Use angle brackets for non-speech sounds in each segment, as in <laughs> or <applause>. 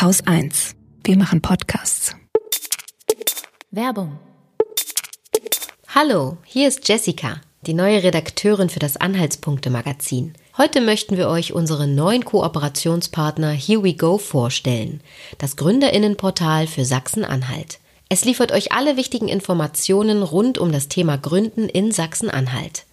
Haus 1. Wir machen Podcasts. Werbung. Hallo, hier ist Jessica, die neue Redakteurin für das Anhaltspunkte-Magazin. Heute möchten wir euch unseren neuen Kooperationspartner Here We Go vorstellen, das Gründerinnenportal für Sachsen-Anhalt. Es liefert euch alle wichtigen Informationen rund um das Thema Gründen in Sachsen-Anhalt.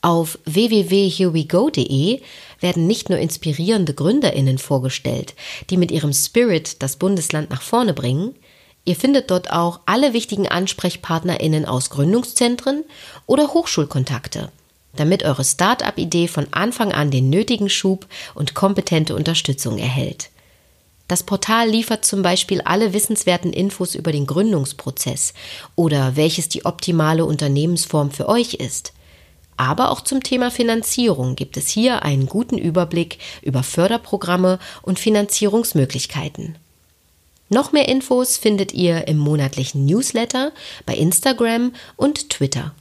Auf www.herewego.de werden nicht nur inspirierende Gründerinnen vorgestellt, die mit ihrem Spirit das Bundesland nach vorne bringen, ihr findet dort auch alle wichtigen Ansprechpartnerinnen aus Gründungszentren oder Hochschulkontakte, damit eure Start-up-Idee von Anfang an den nötigen Schub und kompetente Unterstützung erhält. Das Portal liefert zum Beispiel alle wissenswerten Infos über den Gründungsprozess oder welches die optimale Unternehmensform für euch ist. Aber auch zum Thema Finanzierung gibt es hier einen guten Überblick über Förderprogramme und Finanzierungsmöglichkeiten. Noch mehr Infos findet ihr im monatlichen Newsletter, bei Instagram und Twitter.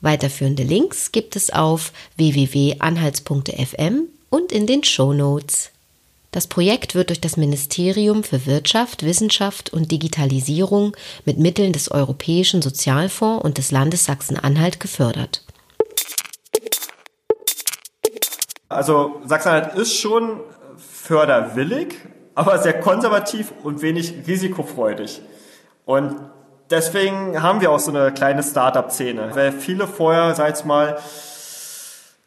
Weiterführende Links gibt es auf www.anhalts.fm und in den Show Notes. Das Projekt wird durch das Ministerium für Wirtschaft, Wissenschaft und Digitalisierung mit Mitteln des Europäischen Sozialfonds und des Landes Sachsen-Anhalt gefördert. Also Sachsen-Anhalt ist schon förderwillig, aber sehr konservativ und wenig risikofreudig. Und deswegen haben wir auch so eine kleine Startup-Szene, weil viele vorher, sag ich mal,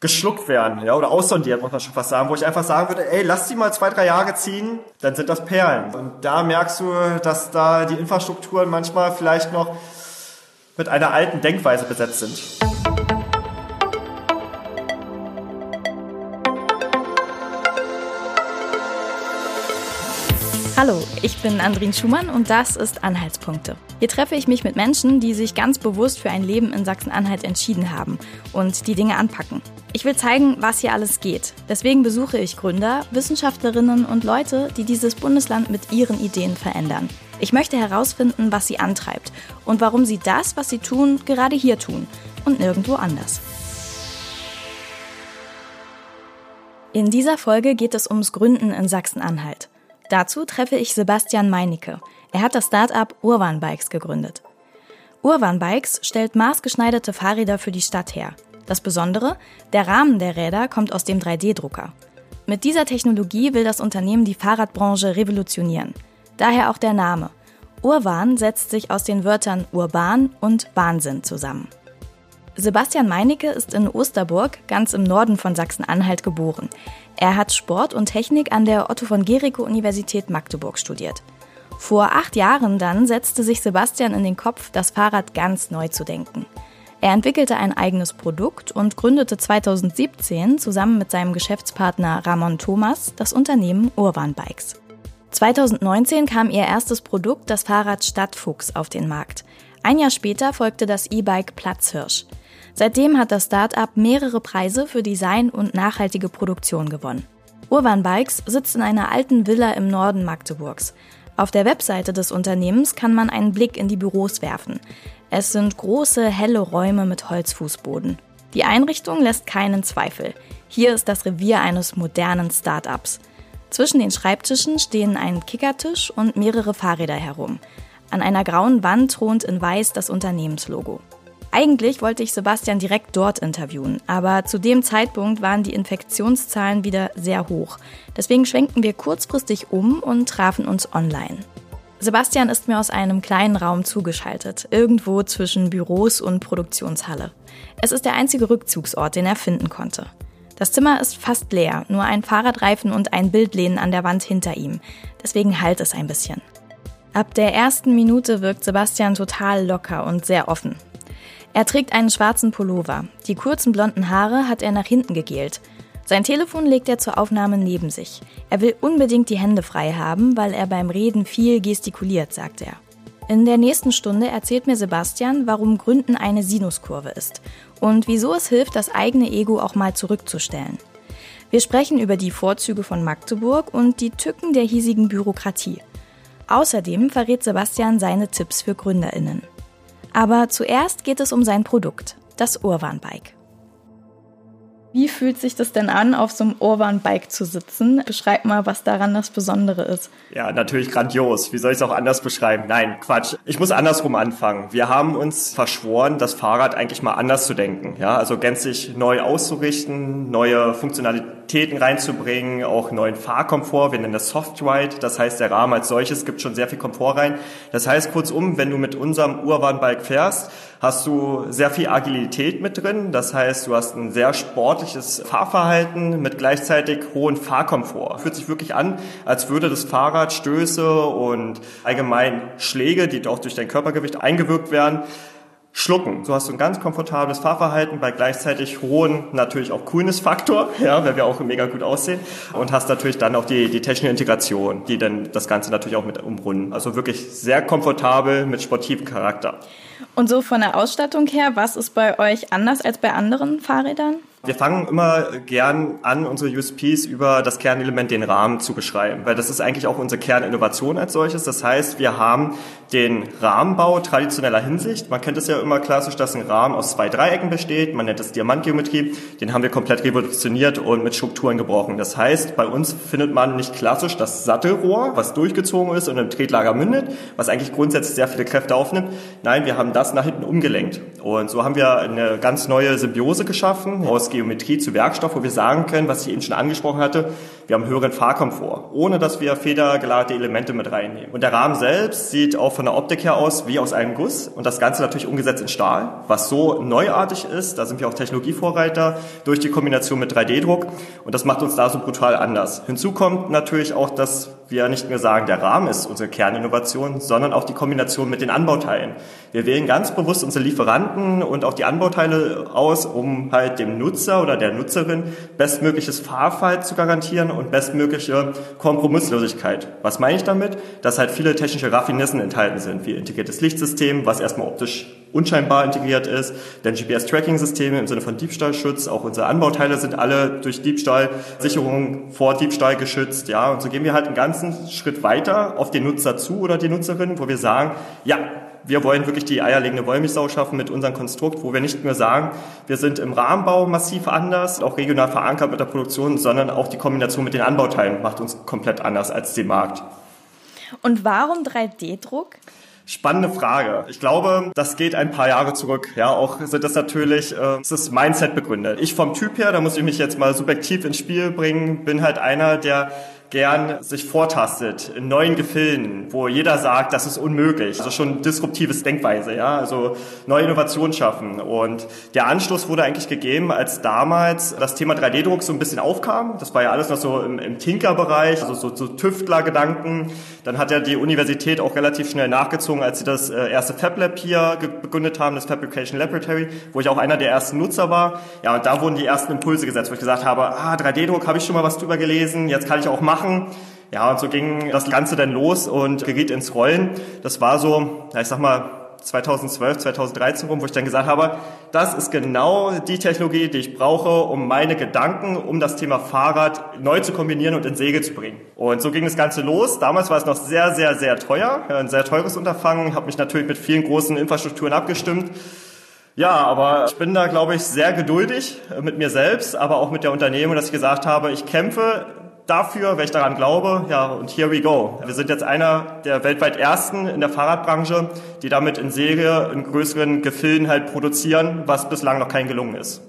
geschluckt werden, ja, oder aussondiert, muss man schon fast sagen, wo ich einfach sagen würde, ey, lass die mal zwei, drei Jahre ziehen, dann sind das Perlen. Und da merkst du, dass da die Infrastrukturen manchmal vielleicht noch mit einer alten Denkweise besetzt sind. Hallo, ich bin Andrin Schumann und das ist Anhaltspunkte. Hier treffe ich mich mit Menschen, die sich ganz bewusst für ein Leben in Sachsen-Anhalt entschieden haben und die Dinge anpacken. Ich will zeigen, was hier alles geht. Deswegen besuche ich Gründer, Wissenschaftlerinnen und Leute, die dieses Bundesland mit ihren Ideen verändern. Ich möchte herausfinden, was sie antreibt und warum sie das, was sie tun, gerade hier tun und nirgendwo anders. In dieser Folge geht es ums Gründen in Sachsen-Anhalt. Dazu treffe ich Sebastian Meinecke. Er hat das Start-up Urban Bikes gegründet. Urban Bikes stellt maßgeschneiderte Fahrräder für die Stadt her. Das Besondere, der Rahmen der Räder kommt aus dem 3D-Drucker. Mit dieser Technologie will das Unternehmen die Fahrradbranche revolutionieren. Daher auch der Name. Urban setzt sich aus den Wörtern urban und Wahnsinn zusammen. Sebastian Meinecke ist in Osterburg, ganz im Norden von Sachsen-Anhalt, geboren. Er hat Sport und Technik an der Otto von Gericke Universität Magdeburg studiert. Vor acht Jahren dann setzte sich Sebastian in den Kopf, das Fahrrad ganz neu zu denken. Er entwickelte ein eigenes Produkt und gründete 2017 zusammen mit seinem Geschäftspartner Ramon Thomas das Unternehmen Urban Bikes. 2019 kam ihr erstes Produkt, das Fahrrad Stadtfuchs, auf den Markt. Ein Jahr später folgte das E-Bike Platzhirsch. Seitdem hat das Start-up mehrere Preise für Design und nachhaltige Produktion gewonnen. Urban Bikes sitzt in einer alten Villa im Norden Magdeburgs. Auf der Webseite des Unternehmens kann man einen Blick in die Büros werfen. Es sind große, helle Räume mit Holzfußboden. Die Einrichtung lässt keinen Zweifel. Hier ist das Revier eines modernen Start-ups. Zwischen den Schreibtischen stehen ein Kickertisch und mehrere Fahrräder herum. An einer grauen Wand thront in weiß das Unternehmenslogo. Eigentlich wollte ich Sebastian direkt dort interviewen, aber zu dem Zeitpunkt waren die Infektionszahlen wieder sehr hoch. Deswegen schwenkten wir kurzfristig um und trafen uns online. Sebastian ist mir aus einem kleinen Raum zugeschaltet, irgendwo zwischen Büros und Produktionshalle. Es ist der einzige Rückzugsort, den er finden konnte. Das Zimmer ist fast leer, nur ein Fahrradreifen und ein Bildlehnen an der Wand hinter ihm. Deswegen halt es ein bisschen. Ab der ersten Minute wirkt Sebastian total locker und sehr offen. Er trägt einen schwarzen Pullover. Die kurzen blonden Haare hat er nach hinten gegelt. Sein Telefon legt er zur Aufnahme neben sich. Er will unbedingt die Hände frei haben, weil er beim Reden viel gestikuliert, sagt er. In der nächsten Stunde erzählt mir Sebastian, warum Gründen eine Sinuskurve ist und wieso es hilft, das eigene Ego auch mal zurückzustellen. Wir sprechen über die Vorzüge von Magdeburg und die Tücken der hiesigen Bürokratie. Außerdem verrät Sebastian seine Tipps für Gründerinnen. Aber zuerst geht es um sein Produkt, das Urban Bike. Wie fühlt sich das denn an, auf so einem Urban-Bike zu sitzen? Beschreib mal, was daran das Besondere ist. Ja, natürlich grandios. Wie soll ich es auch anders beschreiben? Nein, Quatsch. Ich muss andersrum anfangen. Wir haben uns verschworen, das Fahrrad eigentlich mal anders zu denken. Ja, also gänzlich neu auszurichten, neue Funktionalitäten reinzubringen, auch neuen Fahrkomfort. Wir nennen das Soft Ride. Das heißt, der Rahmen als solches gibt schon sehr viel Komfort rein. Das heißt, kurzum, wenn du mit unserem Urban-Bike fährst, hast du sehr viel Agilität mit drin. Das heißt, du hast ein sehr sportliches Fahrverhalten mit gleichzeitig hohem Fahrkomfort. Fühlt sich wirklich an, als würde das Fahrrad Stöße und allgemein Schläge, die auch durch dein Körpergewicht eingewirkt werden, schlucken. So hast du ein ganz komfortables Fahrverhalten bei gleichzeitig hohen, natürlich auch Coolness-Faktor, <laughs> ja, weil wir auch mega gut aussehen und hast natürlich dann auch die, die technische Integration, die dann das Ganze natürlich auch mit umrunden. Also wirklich sehr komfortabel mit sportivem Charakter. Und so von der Ausstattung her, was ist bei euch anders als bei anderen Fahrrädern? Wir fangen immer gern an, unsere USPs über das Kernelement, den Rahmen zu beschreiben, weil das ist eigentlich auch unsere Kerninnovation als solches. Das heißt, wir haben den Rahmenbau traditioneller Hinsicht. Man kennt es ja immer klassisch, dass ein Rahmen aus zwei Dreiecken besteht. Man nennt das Diamantgeometrie. Den haben wir komplett revolutioniert und mit Strukturen gebrochen. Das heißt, bei uns findet man nicht klassisch das Sattelrohr, was durchgezogen ist und im Tretlager mündet, was eigentlich grundsätzlich sehr viele Kräfte aufnimmt. Nein, wir haben das nach hinten umgelenkt. Und so haben wir eine ganz neue Symbiose geschaffen aus Geometrie zu Werkstoff, wo wir sagen können, was ich eben schon angesprochen hatte, wir haben höheren Fahrkomfort, ohne dass wir federgelagerte Elemente mit reinnehmen. Und der Rahmen selbst sieht auch von der Optik her aus wie aus einem Guss und das Ganze natürlich umgesetzt in Stahl, was so neuartig ist, da sind wir auch Technologievorreiter durch die Kombination mit 3D-Druck und das macht uns da so brutal anders. Hinzu kommt natürlich auch, dass wir nicht mehr sagen, der Rahmen ist unsere Kerninnovation, sondern auch die Kombination mit den Anbauteilen. Wir wählen ganz bewusst unsere Lieferanten und auch die Anbauteile aus, um halt dem Nutzer oder der Nutzerin bestmögliches Fahrverhalten zu garantieren und bestmögliche Kompromisslosigkeit. Was meine ich damit? Dass halt viele technische Raffinissen enthalten sind, wie integriertes Lichtsystem, was erstmal optisch unscheinbar integriert ist, dann GPS-Tracking-Systeme im Sinne von Diebstahlschutz, auch unsere Anbauteile sind alle durch Diebstahlsicherung vor Diebstahl geschützt, ja, und so gehen wir halt einen ganzen Schritt weiter auf den Nutzer zu oder die Nutzerin, wo wir sagen, ja, wir wollen wirklich die eierlegende Wollmilchsau schaffen mit unserem Konstrukt, wo wir nicht nur sagen, wir sind im Rahmenbau massiv anders, auch regional verankert mit der Produktion, sondern auch die Kombination mit den Anbauteilen macht uns komplett anders als den Markt. Und warum 3D-Druck? Spannende Frage. Ich glaube, das geht ein paar Jahre zurück. Ja, auch sind das natürlich, äh, es ist Mindset begründet. Ich vom Typ her, da muss ich mich jetzt mal subjektiv ins Spiel bringen, bin halt einer, der gern sich vortastet in neuen Gefilden, wo jeder sagt, das ist unmöglich. Also schon disruptives Denkweise, ja, also neue Innovationen schaffen. Und der Anschluss wurde eigentlich gegeben, als damals das Thema 3D-Druck so ein bisschen aufkam. Das war ja alles noch so im, im Tinker-Bereich, also so, so Tüftler-Gedanken. Dann hat ja die Universität auch relativ schnell nachgezogen, als sie das äh, erste Fab Lab hier begründet haben, das Fabrication Laboratory, wo ich auch einer der ersten Nutzer war. Ja, und da wurden die ersten Impulse gesetzt, wo ich gesagt habe, ah, 3D-Druck, habe ich schon mal was drüber gelesen, jetzt kann ich auch machen machen. Ja, und so ging das Ganze dann los und geriet ins Rollen. Das war so, ich sag mal, 2012, 2013 rum, wo ich dann gesagt habe, das ist genau die Technologie, die ich brauche, um meine Gedanken um das Thema Fahrrad neu zu kombinieren und in Segel zu bringen. Und so ging das Ganze los. Damals war es noch sehr, sehr, sehr teuer, ein sehr teures Unterfangen, habe mich natürlich mit vielen großen Infrastrukturen abgestimmt. Ja, aber ich bin da, glaube ich, sehr geduldig mit mir selbst, aber auch mit der Unternehmung, dass ich gesagt habe, ich kämpfe dafür, wenn ich daran glaube, ja, und here we go. Wir sind jetzt einer der weltweit ersten in der Fahrradbranche, die damit in Serie in größeren Gefilden halt produzieren, was bislang noch kein gelungen ist.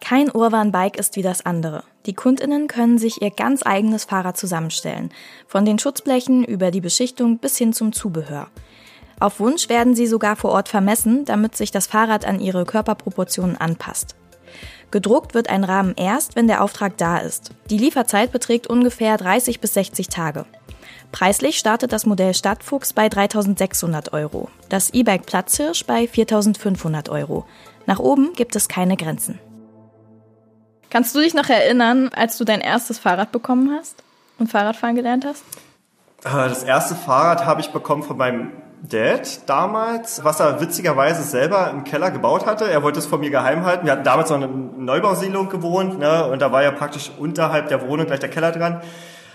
Kein Urban-Bike ist wie das andere. Die Kundinnen können sich ihr ganz eigenes Fahrrad zusammenstellen. Von den Schutzblechen über die Beschichtung bis hin zum Zubehör. Auf Wunsch werden sie sogar vor Ort vermessen, damit sich das Fahrrad an ihre Körperproportionen anpasst. Gedruckt wird ein Rahmen erst, wenn der Auftrag da ist. Die Lieferzeit beträgt ungefähr 30 bis 60 Tage. Preislich startet das Modell Stadtfuchs bei 3600 Euro, das E-Bike Platzhirsch bei 4500 Euro. Nach oben gibt es keine Grenzen. Kannst du dich noch erinnern, als du dein erstes Fahrrad bekommen hast und Fahrradfahren gelernt hast? Äh, das erste Fahrrad habe ich bekommen von meinem Dad damals, was er witzigerweise selber im Keller gebaut hatte. Er wollte es von mir geheim halten. Wir hatten damals noch eine Neubausiedlung gewohnt, ne, und da war ja praktisch unterhalb der Wohnung gleich der Keller dran.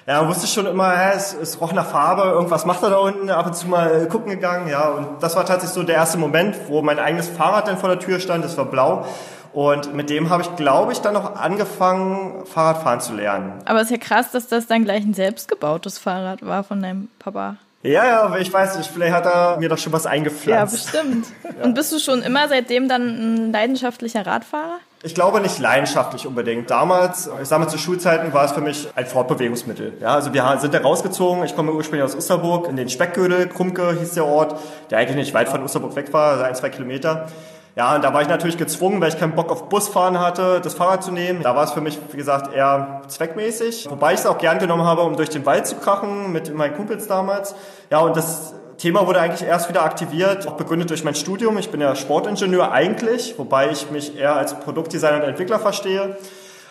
Ja, wusste schon immer, hä, es, es roch nach Farbe, irgendwas macht er da unten, ab und zu mal gucken gegangen, ja, und das war tatsächlich so der erste Moment, wo mein eigenes Fahrrad dann vor der Tür stand, das war blau, Und mit dem habe ich, glaube ich, dann noch angefangen, Fahrradfahren zu lernen. Aber es ist ja krass, dass das dann gleich ein selbstgebautes Fahrrad war von deinem Papa. Ja, ja, ich weiß nicht, vielleicht hat er mir doch schon was eingepflanzt. Ja, bestimmt. Und bist du schon immer seitdem dann ein leidenschaftlicher Radfahrer? Ich glaube nicht leidenschaftlich unbedingt. Damals, ich sage mal zu Schulzeiten, war es für mich ein Fortbewegungsmittel. Ja, also wir sind da rausgezogen. Ich komme ursprünglich aus Osterburg in den Speckgödel, Krumke hieß der Ort, der eigentlich nicht weit von Osterburg weg war, also ein, zwei Kilometer. Ja, und da war ich natürlich gezwungen, weil ich keinen Bock auf Busfahren hatte, das Fahrrad zu nehmen. Da war es für mich, wie gesagt, eher zweckmäßig. Wobei ich es auch gern genommen habe, um durch den Wald zu krachen mit meinen Kumpels damals. Ja, und das Thema wurde eigentlich erst wieder aktiviert, auch begründet durch mein Studium. Ich bin ja Sportingenieur eigentlich, wobei ich mich eher als Produktdesigner und Entwickler verstehe.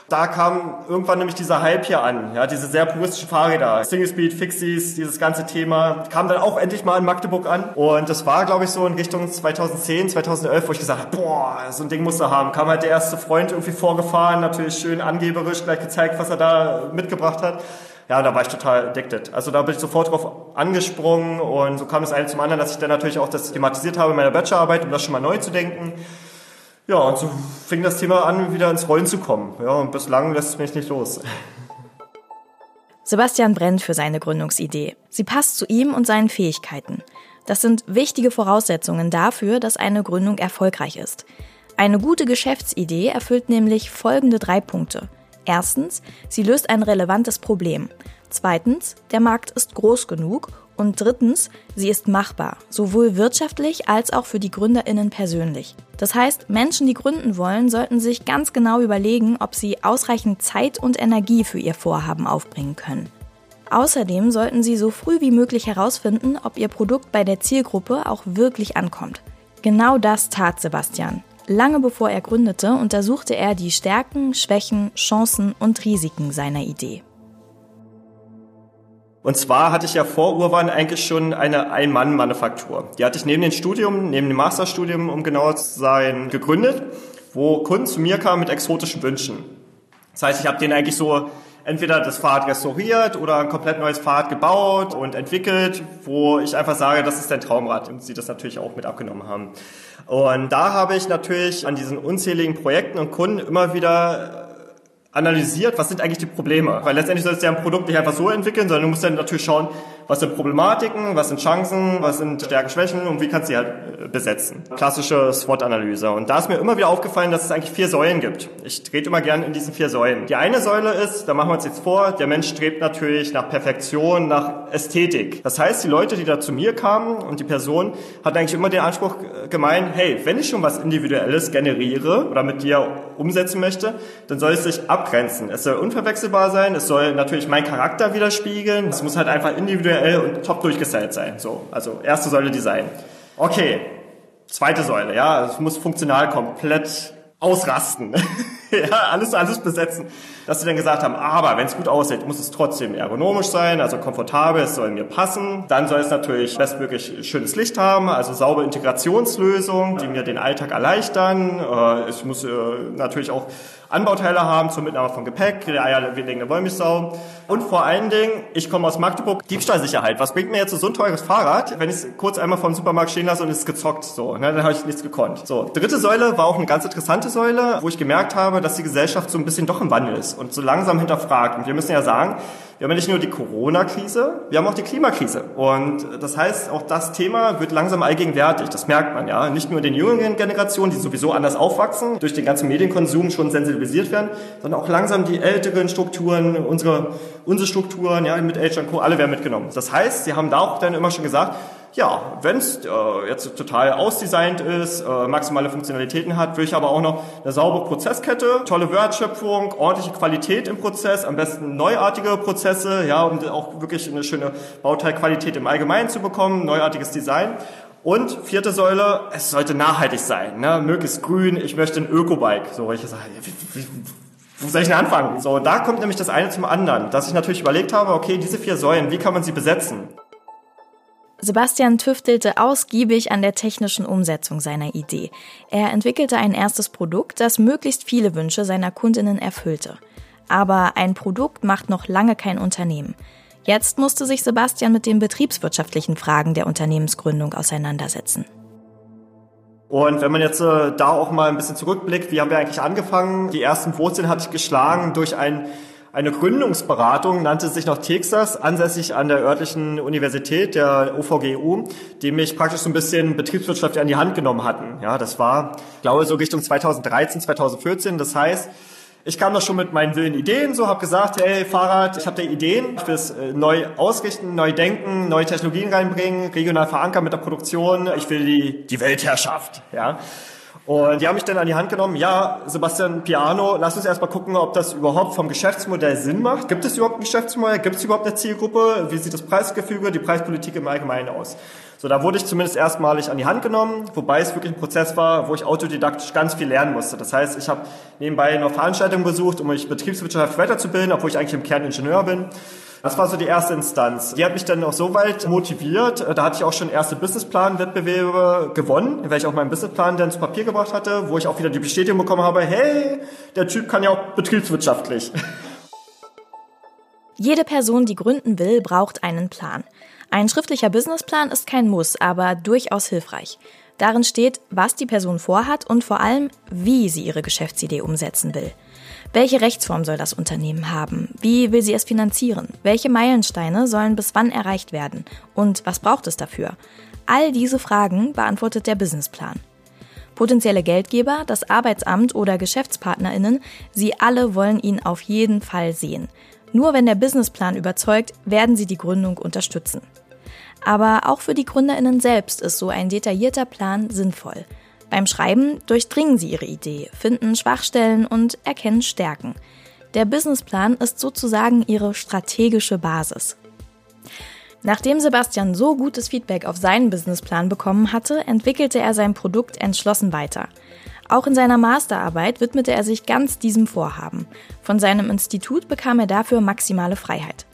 Da kam irgendwann nämlich dieser Hype hier an, ja, diese sehr puristischen Fahrräder, Single Speed, Fixies, dieses ganze Thema kam dann auch endlich mal in Magdeburg an und das war, glaube ich, so in Richtung 2010, 2011, wo ich gesagt habe, boah, so ein Ding musst du haben. Kam halt der erste Freund irgendwie vorgefahren, natürlich schön angeberisch, gleich gezeigt, was er da mitgebracht hat ja, da war ich total addicted. Also da bin ich sofort drauf angesprungen und so kam es eine zum anderen, dass ich dann natürlich auch das thematisiert habe in meiner Bachelorarbeit, um das schon mal neu zu denken. Ja, und so fing das Thema an, wieder ins Rollen zu kommen. Ja, und bislang lässt es mich nicht los. Sebastian brennt für seine Gründungsidee. Sie passt zu ihm und seinen Fähigkeiten. Das sind wichtige Voraussetzungen dafür, dass eine Gründung erfolgreich ist. Eine gute Geschäftsidee erfüllt nämlich folgende drei Punkte. Erstens, sie löst ein relevantes Problem. Zweitens, der Markt ist groß genug. Und drittens, sie ist machbar, sowohl wirtschaftlich als auch für die Gründerinnen persönlich. Das heißt, Menschen, die gründen wollen, sollten sich ganz genau überlegen, ob sie ausreichend Zeit und Energie für ihr Vorhaben aufbringen können. Außerdem sollten sie so früh wie möglich herausfinden, ob ihr Produkt bei der Zielgruppe auch wirklich ankommt. Genau das tat Sebastian. Lange bevor er gründete, untersuchte er die Stärken, Schwächen, Chancen und Risiken seiner Idee. Und zwar hatte ich ja vor Urban eigentlich schon eine Ein-Mann-Manufaktur. Die hatte ich neben dem Studium, neben dem Masterstudium, um genauer zu sein, gegründet, wo Kunden zu mir kamen mit exotischen Wünschen. Das heißt, ich habe denen eigentlich so entweder das Fahrrad restauriert oder ein komplett neues Fahrrad gebaut und entwickelt, wo ich einfach sage, das ist dein Traumrad und sie das natürlich auch mit abgenommen haben. Und da habe ich natürlich an diesen unzähligen Projekten und Kunden immer wieder analysiert, was sind eigentlich die Probleme. Weil letztendlich sollst du ja ein Produkt nicht einfach so entwickeln, sondern du musst dann natürlich schauen, was sind Problematiken, was sind Chancen, was sind Stärken, Schwächen und wie kannst du sie halt äh, besetzen. Klassische SWOT-Analyse. Und da ist mir immer wieder aufgefallen, dass es eigentlich vier Säulen gibt. Ich trete immer gern in diesen vier Säulen. Die eine Säule ist, da machen wir uns jetzt vor, der Mensch strebt natürlich nach Perfektion, nach Ästhetik. Das heißt, die Leute, die da zu mir kamen und die Person hat eigentlich immer den Anspruch gemeint, hey, wenn ich schon was Individuelles generiere oder mit dir umsetzen möchte, dann soll es sich abgrenzen. Es soll unverwechselbar sein, es soll natürlich meinen Charakter widerspiegeln, es muss halt einfach individuell individuell und top durchgestylt sein. So, also erste Säule Design. Okay, zweite Säule, ja, es muss funktional komplett ausrasten. <laughs> ja, alles, alles besetzen. Dass sie dann gesagt haben, aber wenn es gut aussieht, muss es trotzdem ergonomisch sein, also komfortabel, es soll mir passen. Dann soll es natürlich bestmöglich schönes Licht haben, also saubere Integrationslösungen, die mir den Alltag erleichtern. Äh, es muss äh, natürlich auch Anbauteile haben zur Mitnahme von Gepäck, der eierlegende Wollmilchsau. Und vor allen Dingen, ich komme aus Magdeburg, Diebstahlsicherheit. Was bringt mir jetzt so ein teures Fahrrad, wenn ich es kurz einmal vom Supermarkt stehen lasse und es ist gezockt? So, ne, dann habe ich nichts gekonnt. So, dritte Säule war auch eine ganz interessante Säule, wo ich gemerkt habe, dass die Gesellschaft so ein bisschen doch im Wandel ist und so langsam hinterfragt. Und wir müssen ja sagen, wir haben ja nicht nur die Corona-Krise, wir haben auch die Klimakrise. Und das heißt, auch das Thema wird langsam allgegenwärtig. Das merkt man ja. Nicht nur den jüngeren Generationen, die sowieso anders aufwachsen, durch den ganzen Medienkonsum schon sensibilisiert werden, sondern auch langsam die älteren Strukturen, unsere, unsere Strukturen, ja, mit Age Co., alle werden mitgenommen. Das heißt, sie haben da auch dann immer schon gesagt, ja, wenn es äh, jetzt total ausdesignt ist, äh, maximale Funktionalitäten hat, will ich aber auch noch eine saubere Prozesskette, tolle Wertschöpfung, ordentliche Qualität im Prozess, am besten neuartige Prozesse, ja, um auch wirklich eine schöne Bauteilqualität im Allgemeinen zu bekommen, neuartiges Design. Und vierte Säule, es sollte nachhaltig sein, ne? möglichst grün, ich möchte ein Öko-Bike. So, ich sage, wo soll ich denn anfangen? So, da kommt nämlich das eine zum anderen, dass ich natürlich überlegt habe, okay, diese vier Säulen, wie kann man sie besetzen? Sebastian tüftelte ausgiebig an der technischen Umsetzung seiner Idee. Er entwickelte ein erstes Produkt, das möglichst viele Wünsche seiner Kundinnen erfüllte. Aber ein Produkt macht noch lange kein Unternehmen. Jetzt musste sich Sebastian mit den betriebswirtschaftlichen Fragen der Unternehmensgründung auseinandersetzen. Und wenn man jetzt äh, da auch mal ein bisschen zurückblickt, wie haben wir eigentlich angefangen? Die ersten Wurzeln hatte ich geschlagen durch ein, eine Gründungsberatung, nannte sich noch Texas, ansässig an der örtlichen Universität, der OVGU, die mich praktisch so ein bisschen Betriebswirtschaft an die Hand genommen hatten. Ja, das war, glaube ich, so Richtung 2013, 2014. Das heißt, ich kam da schon mit meinen wilden Ideen, so habe gesagt, hey Fahrrad, ich habe da Ideen, ich will es neu ausrichten, neu denken, neue Technologien reinbringen, regional verankern mit der Produktion, ich will die, die Weltherrschaft, ja. Und die haben mich dann an die Hand genommen, ja, Sebastian Piano, lass uns erstmal gucken, ob das überhaupt vom Geschäftsmodell Sinn macht. Gibt es überhaupt ein Geschäftsmodell? Gibt es überhaupt eine Zielgruppe? Wie sieht das Preisgefüge, die Preispolitik im Allgemeinen aus? So, da wurde ich zumindest erstmalig an die Hand genommen, wobei es wirklich ein Prozess war, wo ich autodidaktisch ganz viel lernen musste. Das heißt, ich habe nebenbei noch Veranstaltungen besucht, um mich betriebswirtschaftlich weiterzubilden, obwohl ich eigentlich im Kern Ingenieur bin. Das war so die erste Instanz. Die hat mich dann auch so weit motiviert. Da hatte ich auch schon erste Businessplan-Wettbewerbe gewonnen, welche ich auch meinen Businessplan dann zu Papier gebracht hatte, wo ich auch wieder die Bestätigung bekommen habe, hey, der Typ kann ja auch betriebswirtschaftlich. <laughs> Jede Person, die gründen will, braucht einen Plan. Ein schriftlicher Businessplan ist kein Muss, aber durchaus hilfreich. Darin steht, was die Person vorhat und vor allem, wie sie ihre Geschäftsidee umsetzen will. Welche Rechtsform soll das Unternehmen haben? Wie will sie es finanzieren? Welche Meilensteine sollen bis wann erreicht werden? Und was braucht es dafür? All diese Fragen beantwortet der Businessplan. Potenzielle Geldgeber, das Arbeitsamt oder Geschäftspartnerinnen, sie alle wollen ihn auf jeden Fall sehen. Nur wenn der Businessplan überzeugt, werden sie die Gründung unterstützen. Aber auch für die Gründerinnen selbst ist so ein detaillierter Plan sinnvoll. Beim Schreiben durchdringen sie ihre Idee, finden Schwachstellen und erkennen Stärken. Der Businessplan ist sozusagen ihre strategische Basis. Nachdem Sebastian so gutes Feedback auf seinen Businessplan bekommen hatte, entwickelte er sein Produkt entschlossen weiter. Auch in seiner Masterarbeit widmete er sich ganz diesem Vorhaben. Von seinem Institut bekam er dafür maximale Freiheit.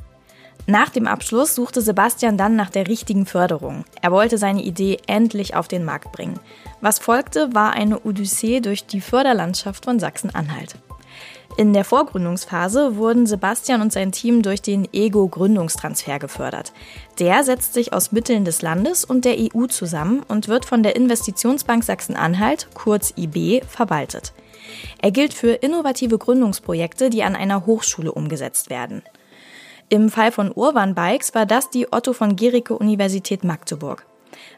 Nach dem Abschluss suchte Sebastian dann nach der richtigen Förderung. Er wollte seine Idee endlich auf den Markt bringen. Was folgte, war eine Odyssee durch die Förderlandschaft von Sachsen-Anhalt. In der Vorgründungsphase wurden Sebastian und sein Team durch den Ego-Gründungstransfer gefördert. Der setzt sich aus Mitteln des Landes und der EU zusammen und wird von der Investitionsbank Sachsen-Anhalt, kurz IB, verwaltet. Er gilt für innovative Gründungsprojekte, die an einer Hochschule umgesetzt werden. Im Fall von Urban Bikes war das die Otto von Gericke Universität Magdeburg.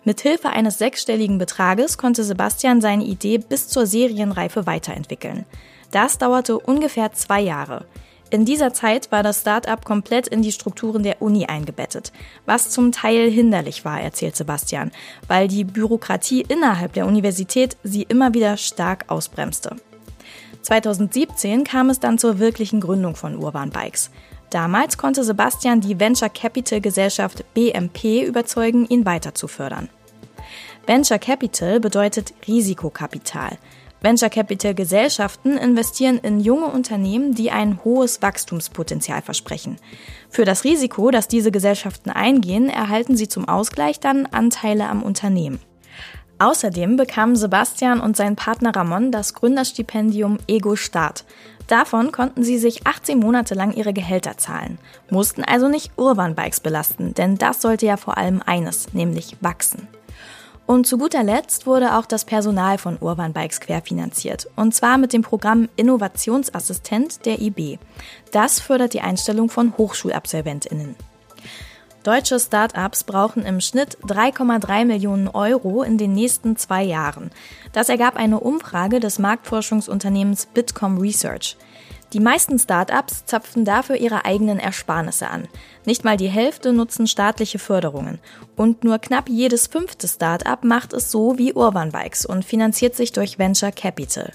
Mit Hilfe eines sechsstelligen Betrages konnte Sebastian seine Idee bis zur Serienreife weiterentwickeln. Das dauerte ungefähr zwei Jahre. In dieser Zeit war das Start-up komplett in die Strukturen der Uni eingebettet, was zum Teil hinderlich war, erzählt Sebastian, weil die Bürokratie innerhalb der Universität sie immer wieder stark ausbremste. 2017 kam es dann zur wirklichen Gründung von Urban Bikes. Damals konnte Sebastian die Venture Capital Gesellschaft BMP überzeugen, ihn weiter zu fördern. Venture Capital bedeutet Risikokapital. Venture Capital Gesellschaften investieren in junge Unternehmen, die ein hohes Wachstumspotenzial versprechen. Für das Risiko, das diese Gesellschaften eingehen, erhalten sie zum Ausgleich dann Anteile am Unternehmen. Außerdem bekamen Sebastian und sein Partner Ramon das Gründerstipendium Ego Start. Davon konnten sie sich 18 Monate lang ihre Gehälter zahlen, mussten also nicht Urban Bikes belasten, denn das sollte ja vor allem eines, nämlich wachsen. Und zu guter Letzt wurde auch das Personal von Urban Bikes querfinanziert. Und zwar mit dem Programm Innovationsassistent der IB. Das fördert die Einstellung von HochschulabsolventInnen. Deutsche Start-ups brauchen im Schnitt 3,3 Millionen Euro in den nächsten zwei Jahren. Das ergab eine Umfrage des Marktforschungsunternehmens Bitkom Research. Die meisten Start-ups zapfen dafür ihre eigenen Ersparnisse an. Nicht mal die Hälfte nutzen staatliche Förderungen. Und nur knapp jedes fünfte Start-up macht es so wie Urban Bikes und finanziert sich durch Venture Capital.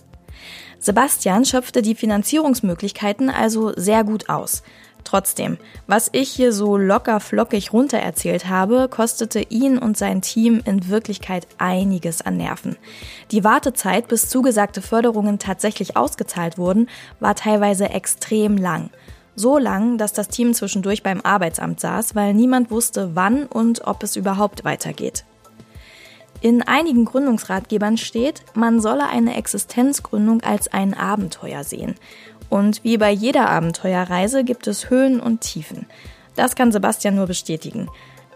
Sebastian schöpfte die Finanzierungsmöglichkeiten also sehr gut aus. Trotzdem, was ich hier so locker flockig runtererzählt habe, kostete ihn und sein Team in Wirklichkeit einiges an Nerven. Die Wartezeit, bis zugesagte Förderungen tatsächlich ausgezahlt wurden, war teilweise extrem lang. So lang, dass das Team zwischendurch beim Arbeitsamt saß, weil niemand wusste, wann und ob es überhaupt weitergeht. In einigen Gründungsratgebern steht, man solle eine Existenzgründung als ein Abenteuer sehen. Und wie bei jeder Abenteuerreise gibt es Höhen und Tiefen. Das kann Sebastian nur bestätigen.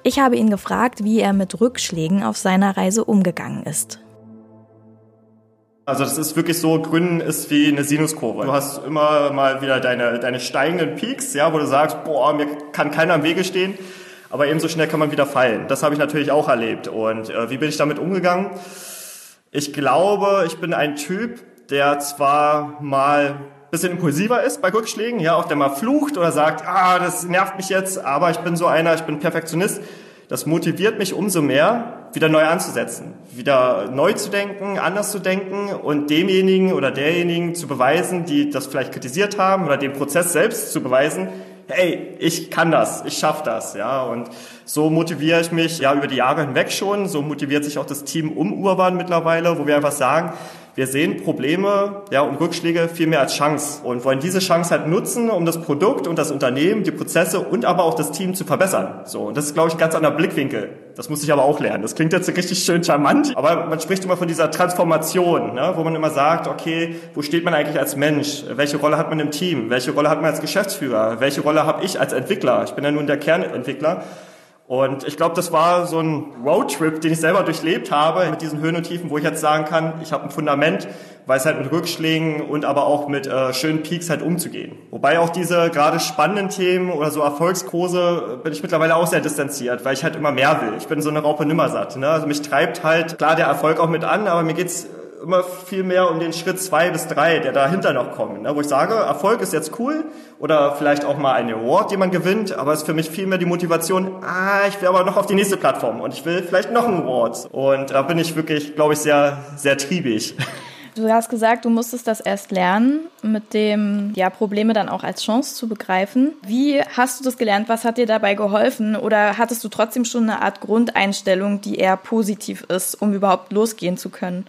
Ich habe ihn gefragt, wie er mit Rückschlägen auf seiner Reise umgegangen ist. Also das ist wirklich so, Gründen ist wie eine Sinuskurve. Du hast immer mal wieder deine, deine steigenden Peaks, ja, wo du sagst, boah, mir kann keiner am Wege stehen, aber ebenso schnell kann man wieder fallen. Das habe ich natürlich auch erlebt. Und äh, wie bin ich damit umgegangen? Ich glaube, ich bin ein Typ, der zwar mal bisschen impulsiver ist bei Rückschlägen, ja, auch der mal flucht oder sagt, ah, das nervt mich jetzt, aber ich bin so einer, ich bin Perfektionist. Das motiviert mich umso mehr, wieder neu anzusetzen, wieder neu zu denken, anders zu denken und demjenigen oder derjenigen zu beweisen, die das vielleicht kritisiert haben oder den Prozess selbst zu beweisen, hey, ich kann das, ich schaff das, ja, und so motiviere ich mich ja über die Jahre hinweg schon, so motiviert sich auch das Team um Urban mittlerweile, wo wir einfach sagen, wir sehen Probleme ja, und Rückschläge viel mehr als Chance und wollen diese Chance halt nutzen, um das Produkt und das Unternehmen, die Prozesse und aber auch das Team zu verbessern. So, und das ist, glaube ich, ganz anderer Blickwinkel. Das muss ich aber auch lernen. Das klingt jetzt richtig schön charmant, aber man spricht immer von dieser Transformation, ne, wo man immer sagt, okay, wo steht man eigentlich als Mensch? Welche Rolle hat man im Team? Welche Rolle hat man als Geschäftsführer? Welche Rolle habe ich als Entwickler? Ich bin ja nun der Kernentwickler. Und ich glaube, das war so ein Roadtrip, den ich selber durchlebt habe, mit diesen Höhen und Tiefen, wo ich jetzt sagen kann, ich habe ein Fundament, weiß halt mit Rückschlägen und aber auch mit äh, schönen Peaks halt umzugehen. Wobei auch diese gerade spannenden Themen oder so Erfolgskurse äh, bin ich mittlerweile auch sehr distanziert, weil ich halt immer mehr will. Ich bin so eine Raupe nimmersatt. Ne? Also mich treibt halt klar der Erfolg auch mit an, aber mir geht's immer viel mehr um den Schritt zwei bis drei, der dahinter noch kommt, ne? wo ich sage, Erfolg ist jetzt cool oder vielleicht auch mal ein Award, den man gewinnt, aber es ist für mich viel mehr die Motivation, ah, ich will aber noch auf die nächste Plattform und ich will vielleicht noch einen Award. Und da bin ich wirklich, glaube ich, sehr, sehr triebig. Du hast gesagt, du musstest das erst lernen, mit dem ja Probleme dann auch als Chance zu begreifen. Wie hast du das gelernt? Was hat dir dabei geholfen? Oder hattest du trotzdem schon eine Art Grundeinstellung, die eher positiv ist, um überhaupt losgehen zu können?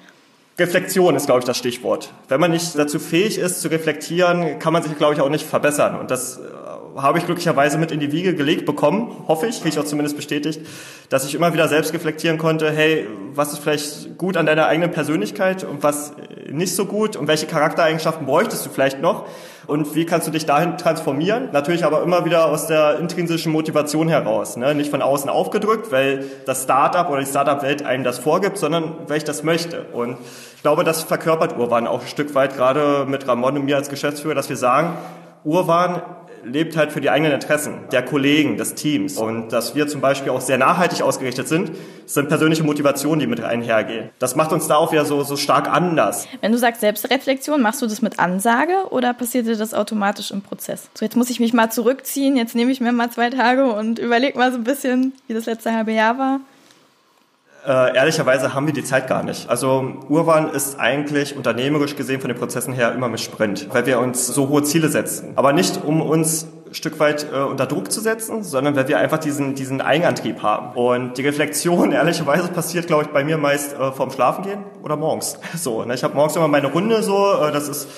Reflexion ist, glaube ich, das Stichwort. Wenn man nicht dazu fähig ist, zu reflektieren, kann man sich, glaube ich, auch nicht verbessern. Und das äh, habe ich glücklicherweise mit in die Wiege gelegt bekommen, hoffe ich, kriege ich auch zumindest bestätigt, dass ich immer wieder selbst reflektieren konnte, hey, was ist vielleicht gut an deiner eigenen Persönlichkeit und was nicht so gut und welche Charaktereigenschaften bräuchtest du vielleicht noch und wie kannst du dich dahin transformieren? Natürlich aber immer wieder aus der intrinsischen Motivation heraus, ne? nicht von außen aufgedrückt, weil das Startup oder die Startup-Welt einem das vorgibt, sondern weil ich das möchte. Und ich glaube, das verkörpert Urban auch ein Stück weit, gerade mit Ramon und mir als Geschäftsführer, dass wir sagen, Urban lebt halt für die eigenen Interessen der Kollegen, des Teams. Und dass wir zum Beispiel auch sehr nachhaltig ausgerichtet sind, sind persönliche Motivationen, die mit einhergehen. Das macht uns da auch wieder so, so stark anders. Wenn du sagst Selbstreflexion, machst du das mit Ansage oder passiert dir das automatisch im Prozess? So, jetzt muss ich mich mal zurückziehen, jetzt nehme ich mir mal zwei Tage und überlege mal so ein bisschen, wie das letzte halbe Jahr war. Äh, ehrlicherweise haben wir die Zeit gar nicht. Also Urban ist eigentlich unternehmerisch gesehen von den Prozessen her immer mit Sprint, weil wir uns so hohe Ziele setzen. Aber nicht, um uns Stück weit äh, unter Druck zu setzen, sondern weil wir einfach diesen, diesen Eigenantrieb haben. Und die Reflexion, <laughs> ehrlicherweise, passiert, glaube ich, bei mir meist äh, vorm Schlafengehen oder morgens. <laughs> So, ne? Ich habe morgens immer meine Runde so, äh, das ist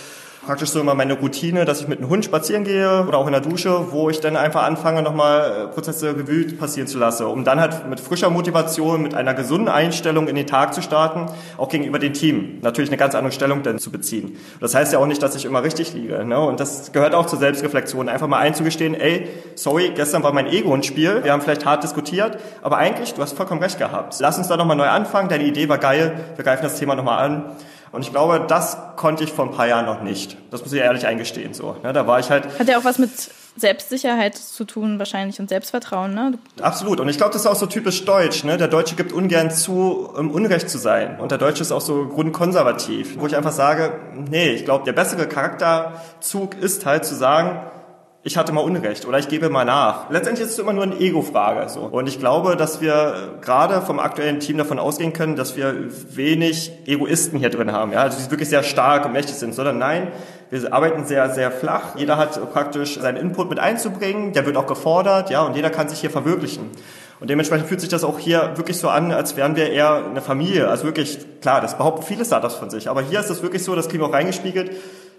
praktisch so immer meine Routine, dass ich mit einem Hund spazieren gehe oder auch in der Dusche, wo ich dann einfach anfange, nochmal äh, Prozesse Revue passieren zu lassen, um dann halt mit frischer Motivation, mit einer gesunden Einstellung in den Tag zu starten, auch gegenüber dem Team. Natürlich eine ganz andere Stellung dann zu beziehen. Das heißt ja auch nicht, dass ich immer richtig liege. Ne? Und das gehört auch zur Selbstreflexion, einfach mal einzugestehen, ey, sorry, gestern war mein Ego ins Spiel, wir haben vielleicht hart diskutiert, aber eigentlich, du hast vollkommen recht gehabt. Lass uns da nochmal neu anfangen, deine Idee war geil, wir greifen das Thema nochmal an. Und ich glaube, das konnte ich vor ein paar Jahren noch nicht. Das muss ich ehrlich eingestehen. So, ne? Da war ich halt. Hat ja auch was mit Selbstsicherheit zu tun wahrscheinlich und Selbstvertrauen, ne? Absolut. Und ich glaube, das ist auch so typisch deutsch. Ne? Der Deutsche gibt ungern zu, im Unrecht zu sein. Und der Deutsche ist auch so grundkonservativ. Wo ich einfach sage, nee, ich glaube, der bessere Charakterzug ist halt zu sagen, ich hatte mal Unrecht oder ich gebe mal nach. Letztendlich ist es immer nur eine Ego-Frage. So. Und ich glaube, dass wir gerade vom aktuellen Team davon ausgehen können, dass wir wenig Egoisten hier drin haben, ja? also die wirklich sehr stark und mächtig sind, sondern nein, wir arbeiten sehr, sehr flach. Jeder hat praktisch seinen Input mit einzubringen, der wird auch gefordert, ja, und jeder kann sich hier verwirklichen. Und dementsprechend fühlt sich das auch hier wirklich so an, als wären wir eher eine Familie. Also wirklich, klar, das behaupten viele Startups von sich. Aber hier ist es wirklich so, das kriegen wir auch reingespiegelt,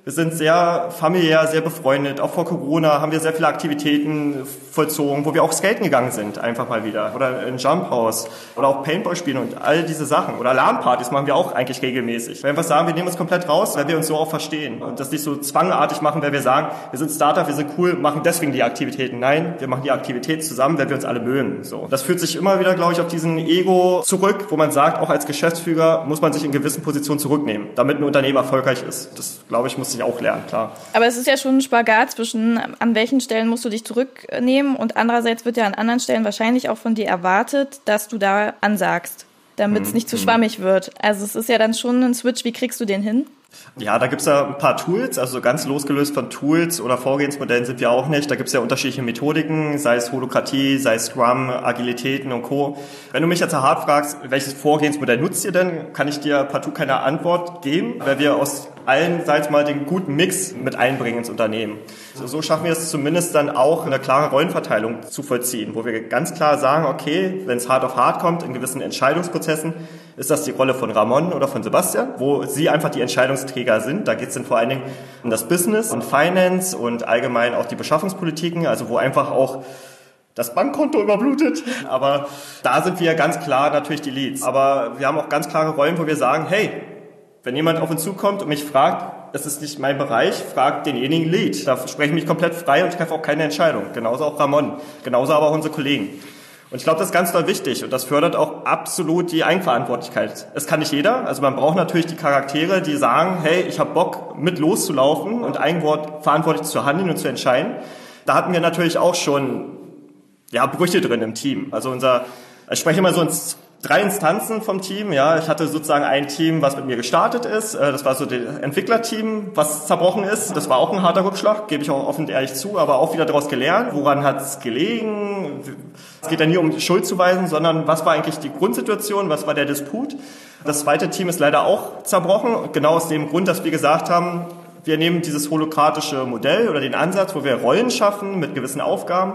wir sind sehr familiär, sehr befreundet. Auch vor Corona haben wir sehr viele Aktivitäten vollzogen, wo wir auch skaten gegangen sind, einfach mal wieder. Oder in Jump House. Oder auch Paintball spielen und all diese Sachen. Oder LAN-Partys machen wir auch eigentlich regelmäßig. Wenn wir sagen, wir nehmen uns komplett raus, weil wir uns so auch verstehen. Und das nicht so zwangartig machen, weil wir sagen, wir sind Startup, wir sind cool, machen deswegen die Aktivitäten. Nein, wir machen die Aktivitäten zusammen, weil wir uns alle mögen. So. Das führt sich immer wieder, glaube ich, auf diesen Ego zurück, wo man sagt, auch als Geschäftsführer muss man sich in gewissen Positionen zurücknehmen, damit ein Unternehmen erfolgreich ist. Das, glaube ich, muss sich auch lernen, klar. Aber es ist ja schon ein Spagat zwischen, an welchen Stellen musst du dich zurücknehmen und andererseits wird ja an anderen Stellen wahrscheinlich auch von dir erwartet, dass du da ansagst, damit es hm, nicht zu hm. schwammig wird. Also es ist ja dann schon ein Switch. Wie kriegst du den hin? Ja, da gibt's ja ein paar Tools, also ganz losgelöst von Tools oder Vorgehensmodellen sind wir auch nicht. Da gibt's ja unterschiedliche Methodiken, sei es Holokratie, sei es Scrum, Agilitäten und Co. Wenn du mich jetzt hart fragst, welches Vorgehensmodell nutzt ihr denn, kann ich dir partout keine Antwort geben, weil wir aus allen Seiten mal den guten Mix mit einbringen ins Unternehmen. So schaffen wir es zumindest dann auch, eine klare Rollenverteilung zu vollziehen, wo wir ganz klar sagen, okay, wenn es hart auf hart kommt in gewissen Entscheidungsprozessen, ist das die Rolle von Ramon oder von Sebastian, wo sie einfach die Entscheidungsträger sind. Da geht es dann vor allen Dingen um das Business und Finance und allgemein auch die Beschaffungspolitiken, also wo einfach auch das Bankkonto überblutet. Aber da sind wir ganz klar natürlich die Leads. Aber wir haben auch ganz klare Rollen, wo wir sagen, hey, wenn jemand auf uns zukommt und mich fragt, das ist nicht mein Bereich, fragt denjenigen Lead. Da spreche ich mich komplett frei und treffe auch keine Entscheidung. Genauso auch Ramon. Genauso aber auch unsere Kollegen. Und ich glaube, das ist ganz doll wichtig und das fördert auch absolut die Eigenverantwortlichkeit. Es kann nicht jeder, also man braucht natürlich die Charaktere, die sagen, hey, ich habe Bock mit loszulaufen und eigenverantwortlich zu handeln und zu entscheiden. Da hatten wir natürlich auch schon ja, Brüche drin im Team. Also unser, ich spreche immer so ins drei Instanzen vom Team. Ja, ich hatte sozusagen ein Team, was mit mir gestartet ist. Äh, das war so das Entwicklerteam, was zerbrochen ist. Das war auch ein harter Rückschlag, gebe ich auch offen und ehrlich zu, aber auch wieder daraus gelernt. Woran hat es gelegen? Es geht ja nie um Schuld zu weisen, sondern was war eigentlich die Grundsituation? Was war der Disput? Das zweite Team ist leider auch zerbrochen, genau aus dem Grund, dass wir gesagt haben, wir nehmen dieses holokratische Modell oder den Ansatz, wo wir Rollen schaffen mit gewissen Aufgaben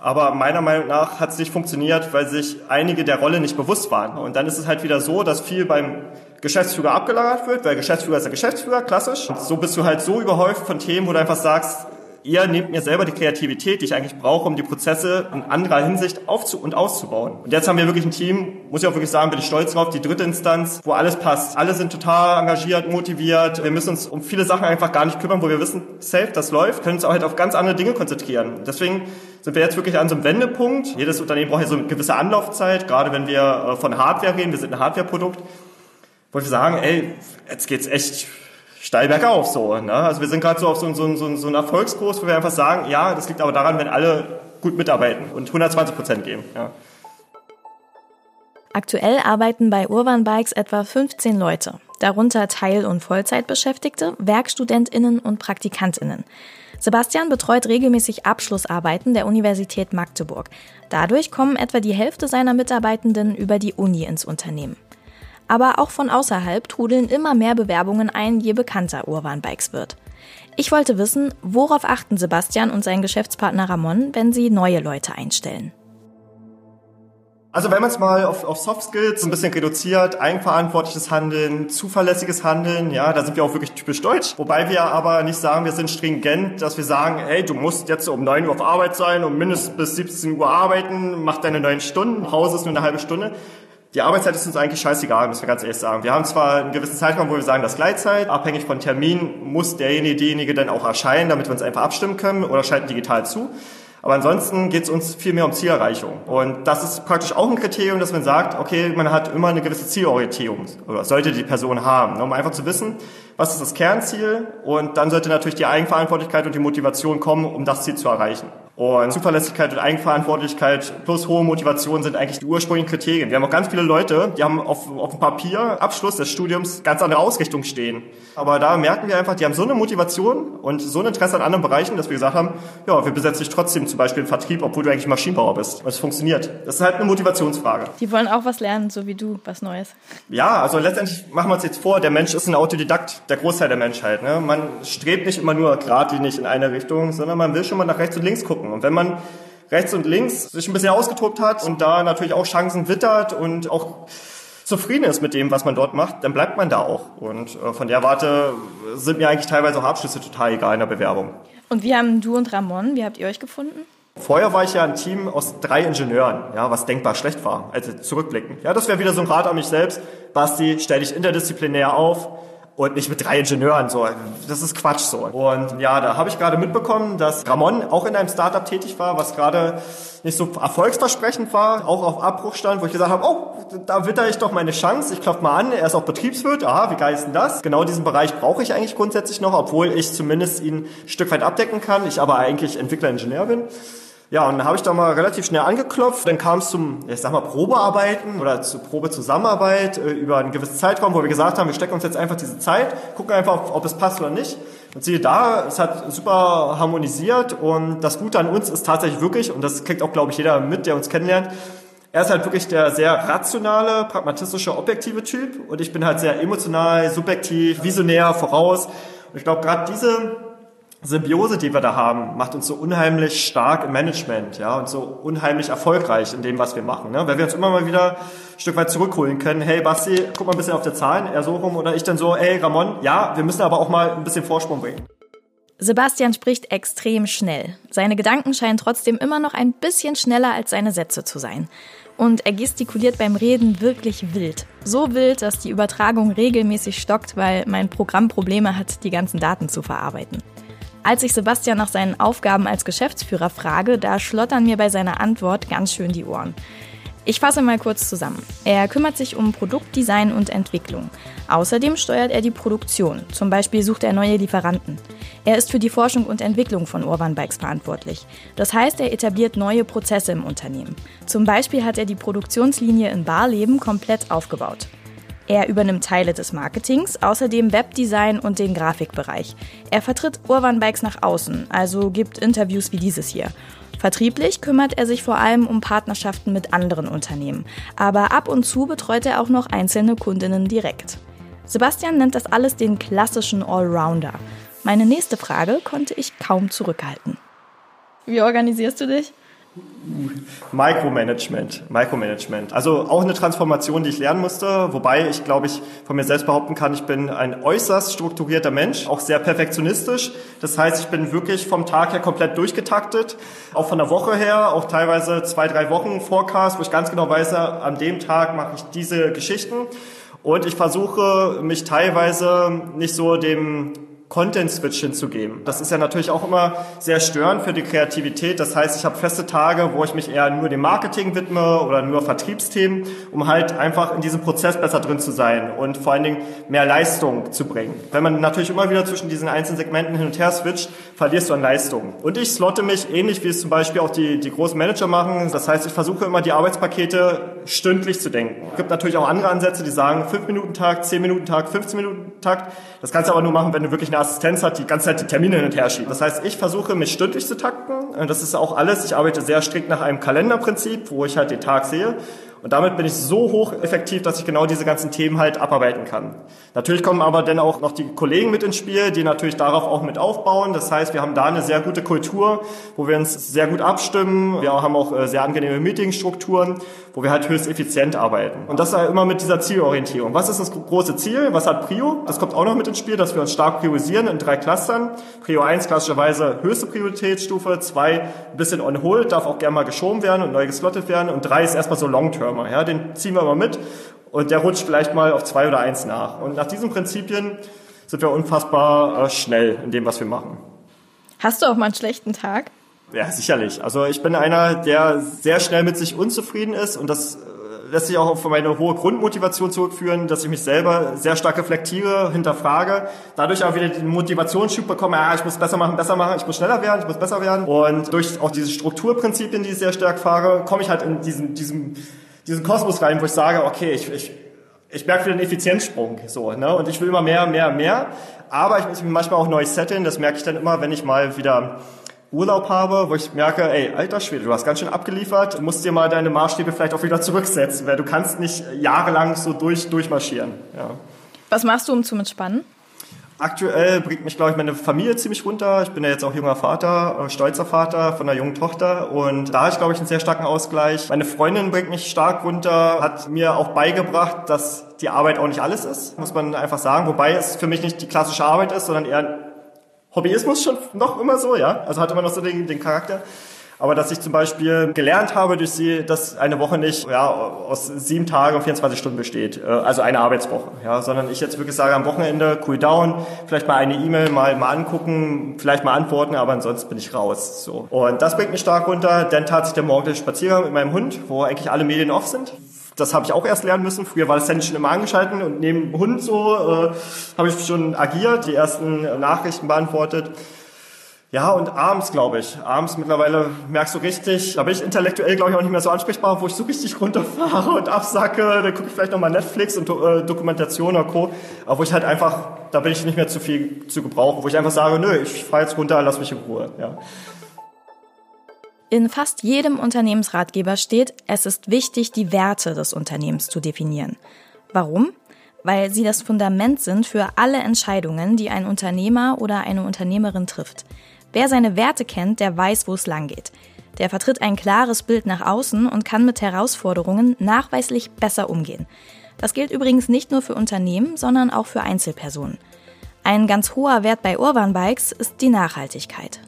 aber meiner Meinung nach hat es nicht funktioniert, weil sich einige der Rolle nicht bewusst waren. Und dann ist es halt wieder so, dass viel beim Geschäftsführer abgelagert wird, weil Geschäftsführer ist der Geschäftsführer, klassisch. Und so bist du halt so überhäuft von Themen, wo du einfach sagst, ihr nehmt mir selber die Kreativität, die ich eigentlich brauche, um die Prozesse in anderer Hinsicht aufzu und auszubauen. Und jetzt haben wir wirklich ein Team, muss ich auch wirklich sagen, bin ich stolz drauf, die dritte Instanz, wo alles passt. Alle sind total engagiert, motiviert. Wir müssen uns um viele Sachen einfach gar nicht kümmern, wo wir wissen, safe, das läuft, können uns auch halt auf ganz andere Dinge konzentrieren. Deswegen sind wir jetzt wirklich an so einem Wendepunkt. Jedes Unternehmen braucht ja so eine gewisse Anlaufzeit, gerade wenn wir äh, von Hardware reden, wir sind ein Hardwareprodukt, wo wir sagen, ey, jetzt geht's echt steil bergauf so. Ne? Also wir sind gerade so auf so, so, so, so einem Erfolgskurs, wo wir einfach sagen, ja, das liegt aber daran, wenn alle gut mitarbeiten und 120 Prozent geben. Ja. Aktuell arbeiten bei Urban Bikes etwa 15 Leute, darunter Teil- und Vollzeitbeschäftigte, WerkstudentInnen und PraktikantInnen. Sebastian betreut regelmäßig Abschlussarbeiten der Universität Magdeburg. Dadurch kommen etwa die Hälfte seiner Mitarbeitenden über die Uni ins Unternehmen. Aber auch von außerhalb trudeln immer mehr Bewerbungen ein, je bekannter Urban Bikes wird. Ich wollte wissen, worauf achten Sebastian und sein Geschäftspartner Ramon, wenn sie neue Leute einstellen? Also wenn man es mal auf, auf Soft Skills ein bisschen reduziert, eigenverantwortliches Handeln, zuverlässiges Handeln, ja, da sind wir auch wirklich typisch deutsch. Wobei wir aber nicht sagen, wir sind stringent, dass wir sagen, hey, du musst jetzt um 9 Uhr auf Arbeit sein und mindestens bis 17 Uhr arbeiten, mach deine neun Stunden, Pause ist nur eine halbe Stunde. Die Arbeitszeit ist uns eigentlich scheißegal, müssen wir ganz ehrlich sagen. Wir haben zwar einen gewissen Zeitraum, wo wir sagen, das Gleitzeit, abhängig von Termin muss derjenige, diejenige dann auch erscheinen, damit wir uns einfach abstimmen können oder schalten digital zu. Aber ansonsten geht es uns viel mehr um Zielerreichung. Und das ist praktisch auch ein Kriterium, dass man sagt, okay, man hat immer eine gewisse Zielorientierung oder sollte die Person haben, ne, um einfach zu wissen, was ist das Kernziel und dann sollte natürlich die Eigenverantwortlichkeit und die Motivation kommen, um das Ziel zu erreichen. Und Zuverlässigkeit und Eigenverantwortlichkeit plus hohe Motivation sind eigentlich die ursprünglichen Kriterien. Wir haben auch ganz viele Leute, die haben auf, auf dem Papier Abschluss des Studiums ganz andere Ausrichtungen stehen. Aber da merken wir einfach, die haben so eine Motivation und so ein Interesse an anderen Bereichen, dass wir gesagt haben, ja, wir besetzen dich trotzdem zum Beispiel im Vertrieb, obwohl du eigentlich Maschinenbauer bist. Und es funktioniert. Das ist halt eine Motivationsfrage. Die wollen auch was lernen, so wie du, was Neues. Ja, also letztendlich machen wir uns jetzt vor, der Mensch ist ein Autodidakt, der Großteil der Menschheit. Ne? Man strebt nicht immer nur geradlinig in eine Richtung, sondern man will schon mal nach rechts und links gucken. Und wenn man rechts und links sich ein bisschen ausgetobt hat und da natürlich auch Chancen wittert und auch zufrieden ist mit dem, was man dort macht, dann bleibt man da auch. Und äh, von der Warte sind mir eigentlich teilweise auch Abschlüsse total egal in der Bewerbung. Und wie haben du und Ramon, wie habt ihr euch gefunden? Vorher war ich ja ein Team aus drei Ingenieuren, ja, was denkbar schlecht war, also zurückblicken. Ja, das wäre wieder so ein Rat an mich selbst. Basti, stell dich interdisziplinär auf und nicht mit drei Ingenieuren. So, das ist Quatsch so. Und ja, da habe ich gerade mitbekommen, dass Ramon auch in einem Startup tätig war, was gerade nicht so erfolgsversprechend war, auch auf Abbruch stand, wo ich gesagt habe, oh, da witter ich doch meine Chance. Ich klopfe mal an, er ist auch Betriebswirt. Aha, wie geil ist denn das? Genau diesen Bereich brauche ich eigentlich grundsätzlich noch, obwohl ich zumindest ihn ein Stück weit abdecken kann. Ich aber eigentlich Entwickler-Ingenieur bin. Ja, und dann habe ich da mal relativ schnell angeklopft. Dann kam es zum, ich sag mal, Probearbeiten oder zur Probezusammenarbeit äh, über einen gewissen Zeitraum, wo wir gesagt haben, wir stecken uns jetzt einfach diese Zeit, gucken einfach, ob, es passt oder nicht. Und siehe da, es hat super harmonisiert und das Gute an uns ist tatsächlich wirklich, und das kriegt auch, glaube ich, jeder mit, der uns kennenlernt, er ist halt wirklich der sehr rationale, pragmatistische, objektive Typ und ich bin halt sehr emotional, subjektiv, visionär, voraus. Und ich glaube, gerade diese Symbiose, die wir da haben, macht uns so unheimlich stark im Management, ja, und so unheimlich erfolgreich in dem, was wir machen, ne? Weil wir uns immer mal wieder ein Stück weit zurückholen können. Hey, Basti, guck mal ein bisschen auf der Zahlen, eher so rum, oder ich dann so, hey, Ramon, ja, wir müssen aber auch mal ein bisschen Vorsprung bringen. Sebastian spricht extrem schnell. Seine Gedanken scheinen trotzdem immer noch ein bisschen schneller als seine Sätze zu sein. Und er gestikuliert beim Reden wirklich wild. So wild, dass die Übertragung regelmäßig stockt, weil mein Programm Probleme hat, die ganzen Daten zu verarbeiten. Als ich Sebastian nach seinen Aufgaben als Geschäftsführer frage, da schlottern mir bei seiner Antwort ganz schön die Ohren. Ich fasse mal kurz zusammen. Er kümmert sich um Produktdesign und Entwicklung. Außerdem steuert er die Produktion. Zum Beispiel sucht er neue Lieferanten. Er ist für die Forschung und Entwicklung von Urban Bikes verantwortlich. Das heißt, er etabliert neue Prozesse im Unternehmen. Zum Beispiel hat er die Produktionslinie in Barleben komplett aufgebaut. Er übernimmt Teile des Marketings, außerdem Webdesign und den Grafikbereich. Er vertritt Urban Bikes nach außen, also gibt Interviews wie dieses hier. Vertrieblich kümmert er sich vor allem um Partnerschaften mit anderen Unternehmen, aber ab und zu betreut er auch noch einzelne Kundinnen direkt. Sebastian nennt das alles den klassischen Allrounder. Meine nächste Frage konnte ich kaum zurückhalten. Wie organisierst du dich? Micromanagement, Micromanagement. Also auch eine Transformation, die ich lernen musste, wobei ich glaube ich von mir selbst behaupten kann, ich bin ein äußerst strukturierter Mensch, auch sehr perfektionistisch. Das heißt, ich bin wirklich vom Tag her komplett durchgetaktet, auch von der Woche her, auch teilweise zwei, drei Wochen Forecast, wo ich ganz genau weiß, an dem Tag mache ich diese Geschichten. Und ich versuche mich teilweise nicht so dem Content-Switch hinzugeben. Das ist ja natürlich auch immer sehr störend für die Kreativität. Das heißt, ich habe feste Tage, wo ich mich eher nur dem Marketing widme oder nur Vertriebsthemen, um halt einfach in diesem Prozess besser drin zu sein und vor allen Dingen mehr Leistung zu bringen. Wenn man natürlich immer wieder zwischen diesen einzelnen Segmenten hin und her switcht, verlierst du an Leistung. Und ich slotte mich ähnlich wie es zum Beispiel auch die, die großen Manager machen. Das heißt, ich versuche immer die Arbeitspakete stündlich zu denken. Es gibt natürlich auch andere Ansätze, die sagen 5-Minuten-Tag, 10-Minuten-Tag, 15-Minuten-Takt. Das kannst du aber nur machen, wenn du wirklich eine Assistenz hast, die ganze Zeit die Termine hin und her schiebt. Das heißt, ich versuche mich stündlich zu takten. Das ist auch alles. Ich arbeite sehr strikt nach einem Kalenderprinzip, wo ich halt den Tag sehe. Und damit bin ich so hoch effektiv, dass ich genau diese ganzen Themen halt abarbeiten kann. Natürlich kommen aber dann auch noch die Kollegen mit ins Spiel, die natürlich darauf auch mit aufbauen. Das heißt, wir haben da eine sehr gute Kultur, wo wir uns sehr gut abstimmen. Wir haben auch äh, sehr angenehme Meetingstrukturen, wo wir halt höchst effizient arbeiten. Und das immer mit dieser Zielorientierung. Was ist das große Ziel? Was hat Prio? Das kommt auch noch mit ins Spiel, dass wir uns stark priorisieren in drei Clustern. Prio 1 klassischerweise höchste Prioritätsstufe, 2 ein bisschen on hold, darf auch gerne mal geschoben werden und neu geslottet werden und 3 ist erstmal so Long-Termer. Ja, den ziehen wir mal mit und der rutscht vielleicht mal auf 2 oder 1 nach. Und nach diesen Prinzipien sind wir unfassbar äh, schnell in dem, was wir machen. Hast du auch mal einen schlechten Tag? Ja, sicherlich. Also ich bin einer, der sehr schnell mit sich unzufrieden ist und das äh, lässt sich auch auf meine hohe Grundmotivation zurückführen, dass ich mich selber sehr stark reflektiere, hinterfrage, dadurch auch wieder den Motivationsschub bekomme, ja, ich muss besser machen, besser machen, ich muss schneller werden, ich muss besser werden und durch auch diese Strukturprinzipien, die ich sehr stark fahre, komme ich halt in diesen, diesen, diesen Kosmos rein, wo ich sage, okay, ich, ich ich merke wieder einen Effizienzsprung, so, ne? Und ich will immer mehr, mehr, mehr. Aber ich muss mich manchmal auch neu setteln. Das merke ich dann immer, wenn ich mal wieder Urlaub habe, wo ich merke, ey, alter Schwede, du hast ganz schön abgeliefert, du musst dir mal deine Maßstäbe vielleicht auch wieder zurücksetzen, weil du kannst nicht jahrelang so durch, durchmarschieren. Ja. Was machst du, um zu entspannen? Aktuell bringt mich, glaube ich, meine Familie ziemlich runter. Ich bin ja jetzt auch junger Vater, äh, stolzer Vater von einer jungen Tochter und da habe ich, glaube ich, einen sehr starken Ausgleich. Meine Freundin bringt mich stark runter, hat mir auch beigebracht, dass die Arbeit auch nicht alles ist, muss man einfach sagen. Wobei es für mich nicht die klassische Arbeit ist, sondern eher Hobbyismus schon noch immer so, ja. Also hat immer noch so den, den Charakter. Aber dass ich zum Beispiel gelernt habe durch sie, dass eine Woche nicht ja, aus sieben Tagen und 24 Stunden besteht, äh, also eine Arbeitswoche, ja, sondern ich jetzt wirklich sage, am Wochenende cool down, vielleicht mal eine E-Mail mal, mal angucken, vielleicht mal antworten, aber ansonsten bin ich raus. So. Und das bringt mich stark runter. Dann tat sich der morgendliche Spaziergang mit meinem Hund, wo eigentlich alle Medien off sind das habe ich auch erst lernen müssen. Früher war das Handy schon immer angeschaltet und neben dem Hund so äh, habe ich schon agiert, die ersten Nachrichten beantwortet. Ja, und abends, glaube ich. Abends mittlerweile merkst du richtig, da bin ich intellektuell, glaube ich, auch nicht mehr so ansprechbar, wo ich so richtig runterfahre und absacke. Dann gucke ich vielleicht nochmal Netflix und äh, Dokumentation oder Co. Aber wo ich halt einfach, da bin ich nicht mehr zu viel zu gebrauchen, wo ich einfach sage, nö, ich fahre jetzt runter, lass mich in Ruhe. Ja. In fast jedem Unternehmensratgeber steht, es ist wichtig, die Werte des Unternehmens zu definieren. Warum? Weil sie das Fundament sind für alle Entscheidungen, die ein Unternehmer oder eine Unternehmerin trifft. Wer seine Werte kennt, der weiß, wo es lang geht. Der vertritt ein klares Bild nach außen und kann mit Herausforderungen nachweislich besser umgehen. Das gilt übrigens nicht nur für Unternehmen, sondern auch für Einzelpersonen. Ein ganz hoher Wert bei Urban Bikes ist die Nachhaltigkeit.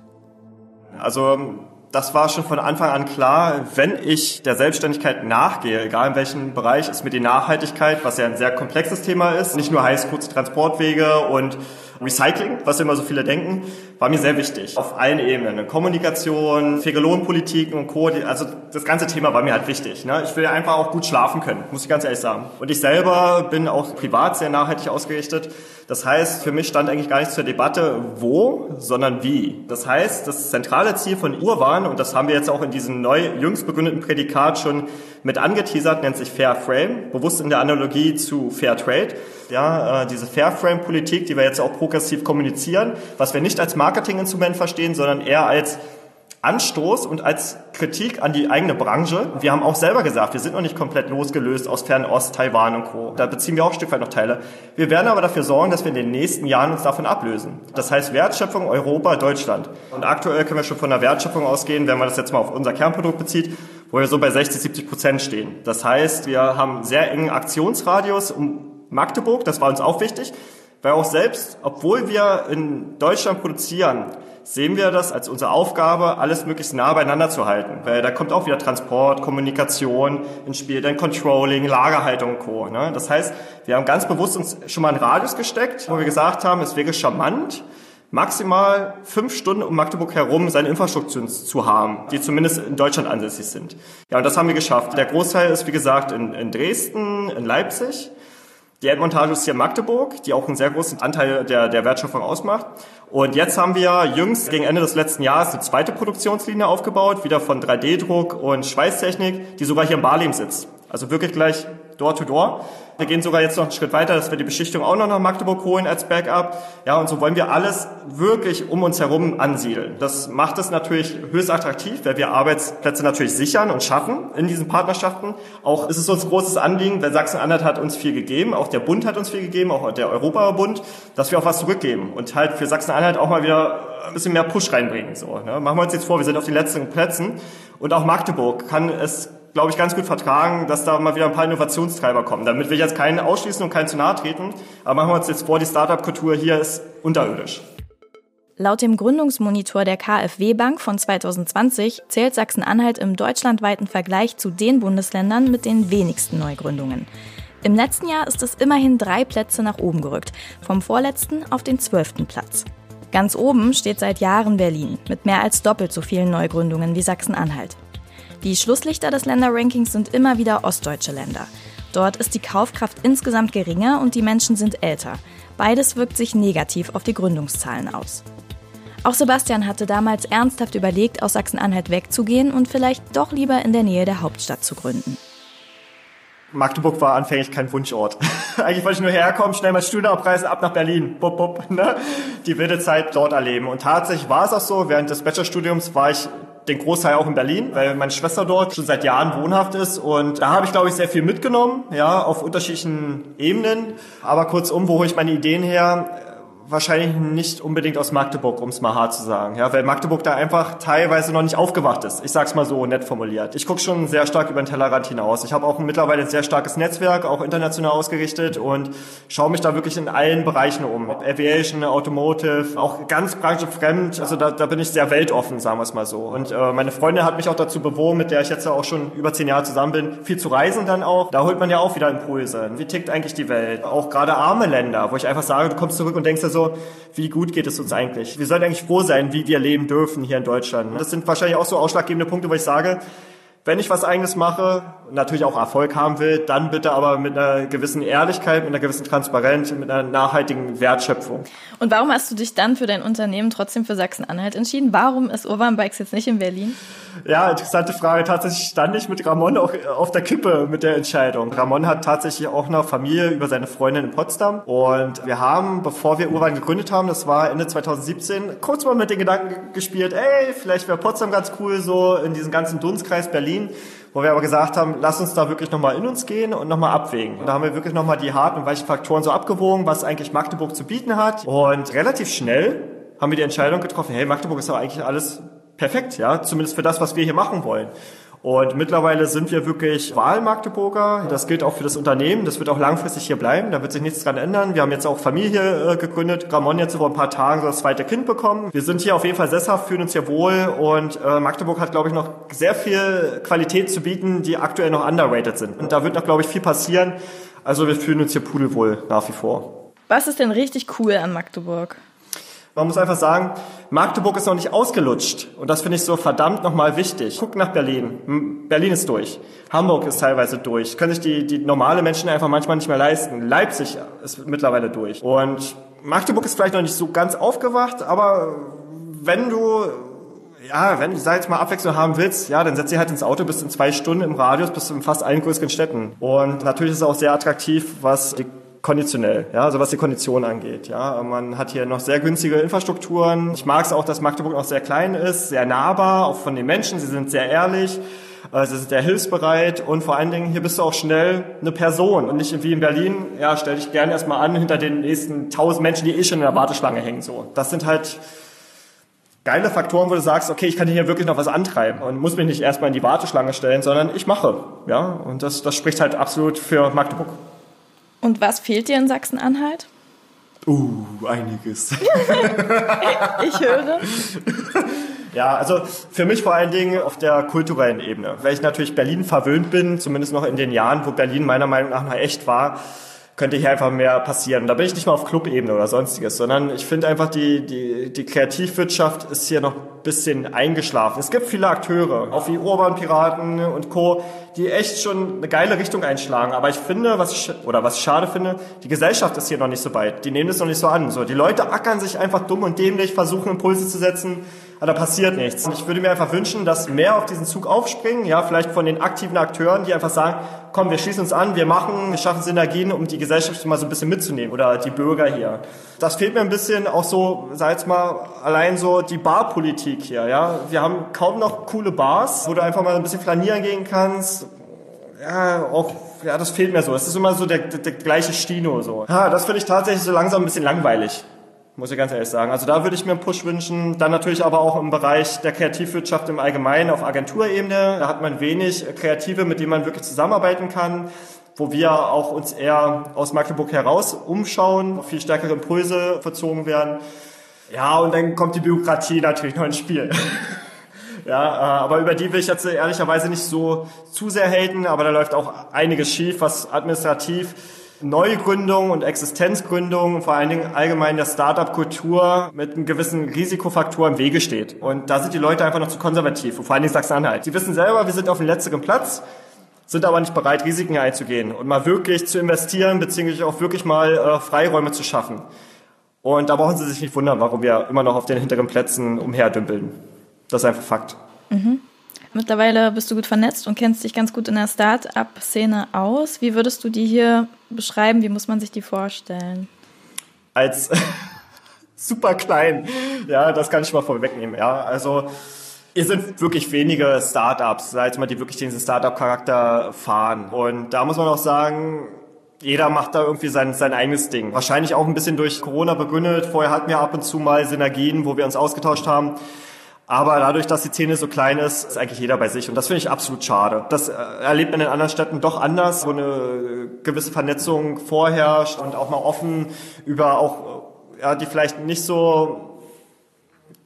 Also das war schon von Anfang an klar, wenn ich der Selbstständigkeit nachgehe, egal in welchem Bereich, ist mir die Nachhaltigkeit, was ja ein sehr komplexes Thema ist, nicht nur heißt kurze Transportwege und Recycling, was immer so viele denken, war mir sehr wichtig. Auf allen Ebenen. Kommunikation, faire Lohnpolitik und Co. Also das ganze Thema war mir halt wichtig. Ne? Ich will einfach auch gut schlafen können, muss ich ganz ehrlich sagen. Und ich selber bin auch privat sehr nachhaltig ausgerichtet. Das heißt, für mich stand eigentlich gar nicht zur Debatte, wo, sondern wie. Das heißt, das zentrale Ziel von Urban, und das haben wir jetzt auch in diesem neu jüngst begründeten Prädikat schon mit angeteasert, nennt sich Fair Frame, bewusst in der Analogie zu Fair Trade. Ja, äh, diese Fair Frame Politik, die wir jetzt auch progressiv kommunizieren, was wir nicht als Marketinginstrument verstehen, sondern eher als Anstoß und als Kritik an die eigene Branche. Wir haben auch selber gesagt, wir sind noch nicht komplett losgelöst aus Fernost, Taiwan und Co. Da beziehen wir auch ein Stück weit noch Teile. Wir werden aber dafür sorgen, dass wir in den nächsten Jahren uns davon ablösen. Das heißt Wertschöpfung Europa, Deutschland. Und aktuell können wir schon von der Wertschöpfung ausgehen, wenn man das jetzt mal auf unser Kernprodukt bezieht, wo wir so bei 60, 70 Prozent stehen. Das heißt, wir haben sehr engen Aktionsradius um Magdeburg, das war uns auch wichtig, weil auch selbst, obwohl wir in Deutschland produzieren, sehen wir das als unsere Aufgabe, alles möglichst nah beieinander zu halten. Weil da kommt auch wieder Transport, Kommunikation ins Spiel, dann Controlling, Lagerhaltung und Co. Ne? Das heißt, wir haben ganz bewusst uns schon mal einen Radius gesteckt, wo wir gesagt haben, es wäre charmant, maximal fünf Stunden um Magdeburg herum seine Infrastruktur zu haben, die zumindest in Deutschland ansässig sind. Ja, und das haben wir geschafft. Der Großteil ist, wie gesagt, in, in Dresden, in Leipzig. Die Endmontage ist hier in Magdeburg, die auch einen sehr großen Anteil der, der Wertschöpfung ausmacht. Und jetzt haben wir jüngst gegen Ende des letzten Jahres eine zweite Produktionslinie aufgebaut, wieder von 3D-Druck und Schweißtechnik, die sogar hier in Barlim sitzt. Also wirklich gleich Door to Door. Wir gehen sogar jetzt noch einen Schritt weiter, dass wir die Beschichtung auch noch nach Magdeburg holen als Backup. Ja, und so wollen wir alles wirklich um uns herum ansiedeln. Das macht es natürlich höchst attraktiv, weil wir Arbeitsplätze natürlich sichern und schaffen in diesen Partnerschaften. Auch ist es uns großes Anliegen, weil Sachsen-Anhalt hat uns viel gegeben, auch der Bund hat uns viel gegeben, auch der Europabund, dass wir auch was zurückgeben und halt für Sachsen-Anhalt auch mal wieder ein bisschen mehr Push reinbringen. So, ne? Machen wir uns jetzt vor, wir sind auf den letzten Plätzen und auch Magdeburg kann es glaube ich, ganz gut vertragen, dass da mal wieder ein paar Innovationstreiber kommen. Damit will ich jetzt keinen ausschließen und keinen zu nahe treten, aber machen wir uns jetzt vor, die Startup-Kultur hier ist unterirdisch. Laut dem Gründungsmonitor der KfW Bank von 2020 zählt Sachsen-Anhalt im deutschlandweiten Vergleich zu den Bundesländern mit den wenigsten Neugründungen. Im letzten Jahr ist es immerhin drei Plätze nach oben gerückt, vom vorletzten auf den zwölften Platz. Ganz oben steht seit Jahren Berlin mit mehr als doppelt so vielen Neugründungen wie Sachsen-Anhalt. Die Schlusslichter des Länderrankings sind immer wieder ostdeutsche Länder. Dort ist die Kaufkraft insgesamt geringer und die Menschen sind älter. Beides wirkt sich negativ auf die Gründungszahlen aus. Auch Sebastian hatte damals ernsthaft überlegt, aus Sachsen-Anhalt wegzugehen und vielleicht doch lieber in der Nähe der Hauptstadt zu gründen. Magdeburg war anfänglich kein Wunschort. <laughs> Eigentlich wollte ich nur herkommen, schnell mal Studium abreisen, ab nach Berlin, bup, bup, <laughs> ne? die wilde Zeit dort erleben. Und tatsächlich war es auch so, während des Bachelorstudiums war ich den Großteil auch in Berlin, weil meine Schwester dort schon seit Jahren wohnhaft ist und da habe ich glaube ich sehr viel mitgenommen, ja, auf unterschiedlichen Ebenen. Aber kurzum, wo hole ich meine Ideen her? Wahrscheinlich nicht unbedingt aus Magdeburg, um es mal hart zu sagen, ja, weil Magdeburg da einfach teilweise noch nicht aufgewacht ist. Ich sag's mal so nett formuliert. Ich gucke schon sehr stark über den Tellerrand hinaus. Ich habe auch mittlerweile ein sehr starkes Netzwerk, auch international ausgerichtet und schaue mich da wirklich in allen Bereichen um. Aviation, Automotive, auch ganz branchenfremd. Also da, da bin ich sehr weltoffen, sagen wir es mal so. Und äh, meine Freundin hat mich auch dazu bewogen, mit der ich jetzt auch schon über zehn Jahre zusammen bin, viel zu reisen dann auch. Da holt man ja auch wieder Impulse. Wie tickt eigentlich die Welt? Auch gerade arme Länder, wo ich einfach sage, du kommst zurück und denkst dir so, wie gut geht es uns eigentlich? Wir sollten eigentlich froh sein, wie wir leben dürfen hier in Deutschland. Das sind wahrscheinlich auch so ausschlaggebende Punkte, wo ich sage, wenn ich was eigenes mache, natürlich auch Erfolg haben will, dann bitte aber mit einer gewissen Ehrlichkeit, mit einer gewissen Transparenz, mit einer nachhaltigen Wertschöpfung. Und warum hast du dich dann für dein Unternehmen trotzdem für Sachsen-Anhalt entschieden? Warum ist Urban Bikes jetzt nicht in Berlin? Ja, interessante Frage. Tatsächlich stand ich mit Ramon auch auf der Kippe mit der Entscheidung. Ramon hat tatsächlich auch eine Familie über seine Freundin in Potsdam. Und wir haben, bevor wir Urban gegründet haben, das war Ende 2017, kurz mal mit den Gedanken gespielt, ey, vielleicht wäre Potsdam ganz cool, so in diesem ganzen Dunstkreis Berlin wo wir aber gesagt haben, lass uns da wirklich nochmal in uns gehen und nochmal abwägen. Und da haben wir wirklich nochmal die harten und weichen Faktoren so abgewogen, was eigentlich Magdeburg zu bieten hat. Und relativ schnell haben wir die Entscheidung getroffen, hey, Magdeburg ist doch eigentlich alles perfekt, ja, zumindest für das, was wir hier machen wollen. Und mittlerweile sind wir wirklich Wahlmagdeburger. Das gilt auch für das Unternehmen. Das wird auch langfristig hier bleiben. Da wird sich nichts dran ändern. Wir haben jetzt auch Familie äh, gegründet. Ramon jetzt vor ein paar Tagen so das zweite Kind bekommen. Wir sind hier auf jeden Fall sesshaft, fühlen uns hier wohl. Und äh, Magdeburg hat, glaube ich, noch sehr viel Qualität zu bieten, die aktuell noch underrated sind. Und da wird noch, glaube ich, viel passieren. Also wir fühlen uns hier pudelwohl nach wie vor. Was ist denn richtig cool an Magdeburg? Man muss einfach sagen, Magdeburg ist noch nicht ausgelutscht. Und das finde ich so verdammt nochmal wichtig. Guck nach Berlin. Berlin ist durch. Hamburg ist teilweise durch. Können sich die, die normale Menschen einfach manchmal nicht mehr leisten. Leipzig ist mittlerweile durch. Und Magdeburg ist vielleicht noch nicht so ganz aufgewacht, aber wenn du ja, wenn du, sag jetzt mal, Abwechslung haben willst, ja, dann setz dich halt ins Auto, bist in zwei Stunden im Radius, bist in fast allen größeren Städten. Und natürlich ist es auch sehr attraktiv, was die konditionell, ja, also was die Kondition angeht. Ja, man hat hier noch sehr günstige Infrastrukturen. Ich mag es auch, dass Magdeburg noch sehr klein ist, sehr nahbar, auch von den Menschen. Sie sind sehr ehrlich, äh, sie sind sehr hilfsbereit und vor allen Dingen hier bist du auch schnell eine Person und nicht wie in Berlin. Ja, stell dich gerne erstmal an hinter den nächsten tausend Menschen, die eh schon in der Warteschlange hängen. So, das sind halt geile Faktoren, wo du sagst, okay, ich kann hier wirklich noch was antreiben und muss mich nicht erstmal in die Warteschlange stellen, sondern ich mache. Ja, und das, das spricht halt absolut für Magdeburg. Und was fehlt dir in Sachsen-Anhalt? Uh, einiges. <laughs> ich höre. Ja, also für mich vor allen Dingen auf der kulturellen Ebene. Weil ich natürlich Berlin verwöhnt bin, zumindest noch in den Jahren, wo Berlin meiner Meinung nach noch echt war, könnte hier einfach mehr passieren. Da bin ich nicht mal auf Clubebene oder sonstiges, sondern ich finde einfach, die, die, die Kreativwirtschaft ist hier noch ein bisschen eingeschlafen. Es gibt viele Akteure, auch wie Urban Piraten und Co., die echt schon eine geile Richtung einschlagen. Aber ich finde, was ich, oder was ich schade finde, die Gesellschaft ist hier noch nicht so weit. Die nehmen das noch nicht so an. So, die Leute ackern sich einfach dumm und dämlich, versuchen Impulse zu setzen, aber da passiert nichts. Und ich würde mir einfach wünschen, dass mehr auf diesen Zug aufspringen, ja, vielleicht von den aktiven Akteuren, die einfach sagen, komm, wir schließen uns an, wir machen, wir schaffen Synergien, um die Gesellschaft mal so ein bisschen mitzunehmen oder die Bürger hier. Das fehlt mir ein bisschen auch so, sag jetzt mal, allein so die Barpolitik hier, ja. Wir haben kaum noch coole Bars, wo du einfach mal ein bisschen flanieren gehen kannst. Ja, auch ja, das fehlt mir so. Es ist immer so der, der, der gleiche Stino so. Ja, das finde ich tatsächlich so langsam ein bisschen langweilig muss ich ganz ehrlich sagen. Also da würde ich mir einen Push wünschen. Dann natürlich aber auch im Bereich der Kreativwirtschaft im Allgemeinen auf Agenturebene. Da hat man wenig Kreative, mit denen man wirklich zusammenarbeiten kann wo wir auch uns eher aus Magdeburg heraus umschauen, viel stärkere Impulse verzogen werden. Ja, und dann kommt die Bürokratie natürlich noch ins Spiel. <laughs> ja, äh, aber über die will ich jetzt ehrlicherweise nicht so zu sehr haten, aber da läuft auch einiges schief, was administrativ Neugründung und Existenzgründung, vor allen Dingen allgemein der Startup-Kultur mit einem gewissen Risikofaktor im Wege steht. Und da sind die Leute einfach noch zu konservativ, vor allen Dingen Sachsen-Anhalt. Sie wissen selber, wir sind auf dem letzten Platz, sind aber nicht bereit, Risiken einzugehen und mal wirklich zu investieren, beziehungsweise auch wirklich mal äh, Freiräume zu schaffen. Und da brauchen Sie sich nicht wundern, warum wir immer noch auf den hinteren Plätzen umherdümpeln. Das ist einfach Fakt. Mhm. Mittlerweile bist du gut vernetzt und kennst dich ganz gut in der Start-up-Szene aus. Wie würdest du die hier beschreiben? Wie muss man sich die vorstellen? Als <laughs> super klein. Ja, das kann ich mal vorwegnehmen. Ja, also hier sind wirklich wenige Startups, sag mal, die wirklich diesen Startup-Charakter fahren. Und da muss man auch sagen, jeder macht da irgendwie sein, sein eigenes Ding. Wahrscheinlich auch ein bisschen durch Corona begründet. Vorher hatten wir ab und zu mal Synergien, wo wir uns ausgetauscht haben. Aber dadurch, dass die Szene so klein ist, ist eigentlich jeder bei sich. Und das finde ich absolut schade. Das äh, erlebt man in anderen Städten doch anders, wo eine gewisse Vernetzung vorherrscht und auch mal offen über auch, ja, die vielleicht nicht so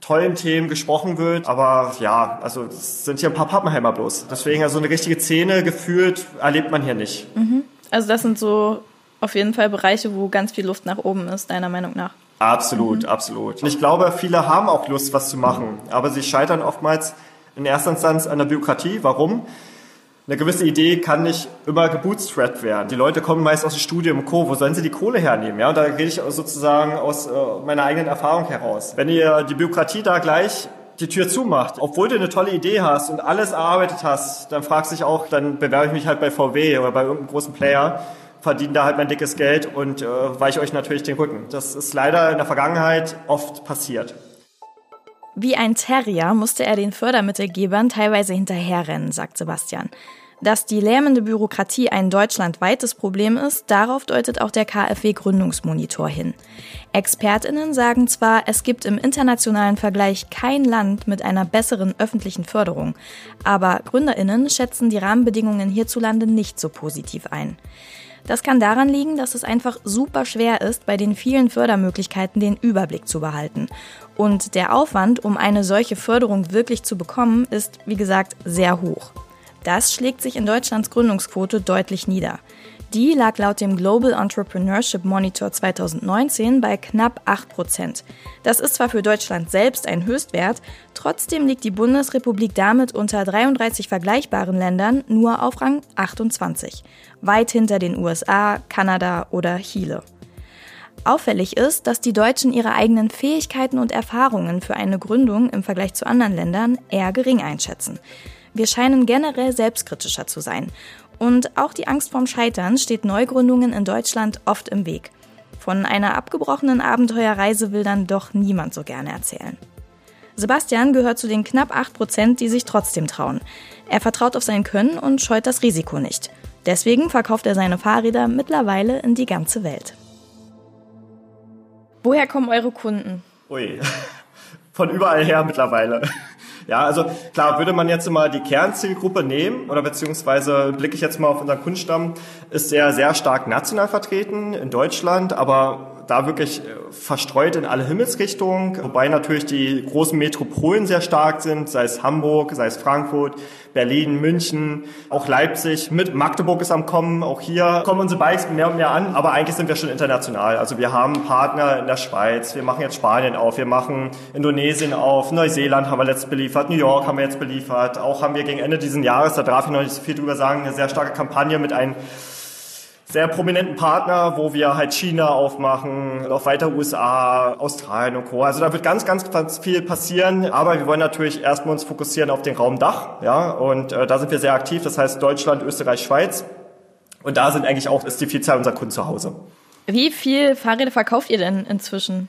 tollen Themen gesprochen wird. Aber ja, also es sind hier ein paar Pappenheimer bloß. Deswegen, also eine richtige Szene gefühlt erlebt man hier nicht. Mhm. Also das sind so auf jeden Fall Bereiche, wo ganz viel Luft nach oben ist, deiner Meinung nach. Absolut, mhm. absolut. Und ich glaube, viele haben auch Lust, was zu machen, aber sie scheitern oftmals in erster Instanz an der Bürokratie. Warum? Eine gewisse Idee kann nicht immer gebootstrapped werden. Die Leute kommen meist aus dem Studium und Co. Wo sollen sie die Kohle hernehmen? Ja, und da rede ich sozusagen aus äh, meiner eigenen Erfahrung heraus. Wenn ihr die Bürokratie da gleich die Tür zumacht, obwohl du eine tolle Idee hast und alles erarbeitet hast, dann fragst du dich auch, dann bewerbe ich mich halt bei VW oder bei irgendeinem großen Player verdiene da halt mein dickes Geld und äh, weiche euch natürlich den Rücken. Das ist leider in der Vergangenheit oft passiert. Wie ein Terrier musste er den Fördermittelgebern teilweise hinterherrennen, sagt Sebastian. Dass die lähmende Bürokratie ein deutschlandweites Problem ist, darauf deutet auch der KfW Gründungsmonitor hin. Expertinnen sagen zwar, es gibt im internationalen Vergleich kein Land mit einer besseren öffentlichen Förderung, aber Gründerinnen schätzen die Rahmenbedingungen hierzulande nicht so positiv ein. Das kann daran liegen, dass es einfach super schwer ist, bei den vielen Fördermöglichkeiten den Überblick zu behalten. Und der Aufwand, um eine solche Förderung wirklich zu bekommen, ist, wie gesagt, sehr hoch. Das schlägt sich in Deutschlands Gründungsquote deutlich nieder. Die lag laut dem Global Entrepreneurship Monitor 2019 bei knapp 8 Prozent. Das ist zwar für Deutschland selbst ein Höchstwert, trotzdem liegt die Bundesrepublik damit unter 33 vergleichbaren Ländern nur auf Rang 28, weit hinter den USA, Kanada oder Chile. Auffällig ist, dass die Deutschen ihre eigenen Fähigkeiten und Erfahrungen für eine Gründung im Vergleich zu anderen Ländern eher gering einschätzen. Wir scheinen generell selbstkritischer zu sein und auch die Angst vorm Scheitern steht Neugründungen in Deutschland oft im Weg. Von einer abgebrochenen Abenteuerreise will dann doch niemand so gerne erzählen. Sebastian gehört zu den knapp 8 Prozent, die sich trotzdem trauen. Er vertraut auf sein Können und scheut das Risiko nicht. Deswegen verkauft er seine Fahrräder mittlerweile in die ganze Welt. Woher kommen eure Kunden? Ui, <laughs> von überall her mittlerweile. Ja, also klar, würde man jetzt mal die Kernzielgruppe nehmen oder beziehungsweise blicke ich jetzt mal auf unseren Kundenstamm, ist sehr, sehr stark national vertreten in Deutschland, aber da wirklich äh, verstreut in alle Himmelsrichtungen, wobei natürlich die großen Metropolen sehr stark sind, sei es Hamburg, sei es Frankfurt, Berlin, München, auch Leipzig, mit Magdeburg ist am Kommen, auch hier kommen unsere Bikes mehr und mehr an, aber eigentlich sind wir schon international. Also wir haben Partner in der Schweiz, wir machen jetzt Spanien auf, wir machen Indonesien auf, Neuseeland haben wir letzt beliefert, New York haben wir jetzt beliefert, auch haben wir gegen Ende dieses Jahres, da darf ich noch nicht so viel drüber sagen, eine sehr starke Kampagne mit einem sehr prominenten Partner, wo wir halt China aufmachen, noch weiter USA, Australien und Co. Also da wird ganz, ganz, ganz viel passieren, aber wir wollen natürlich erstmal uns fokussieren auf den Raum Dach, ja, und äh, da sind wir sehr aktiv, das heißt Deutschland, Österreich, Schweiz. Und da sind eigentlich auch, ist die Vielzahl unserer Kunden zu Hause. Wie viel Fahrräder verkauft ihr denn inzwischen?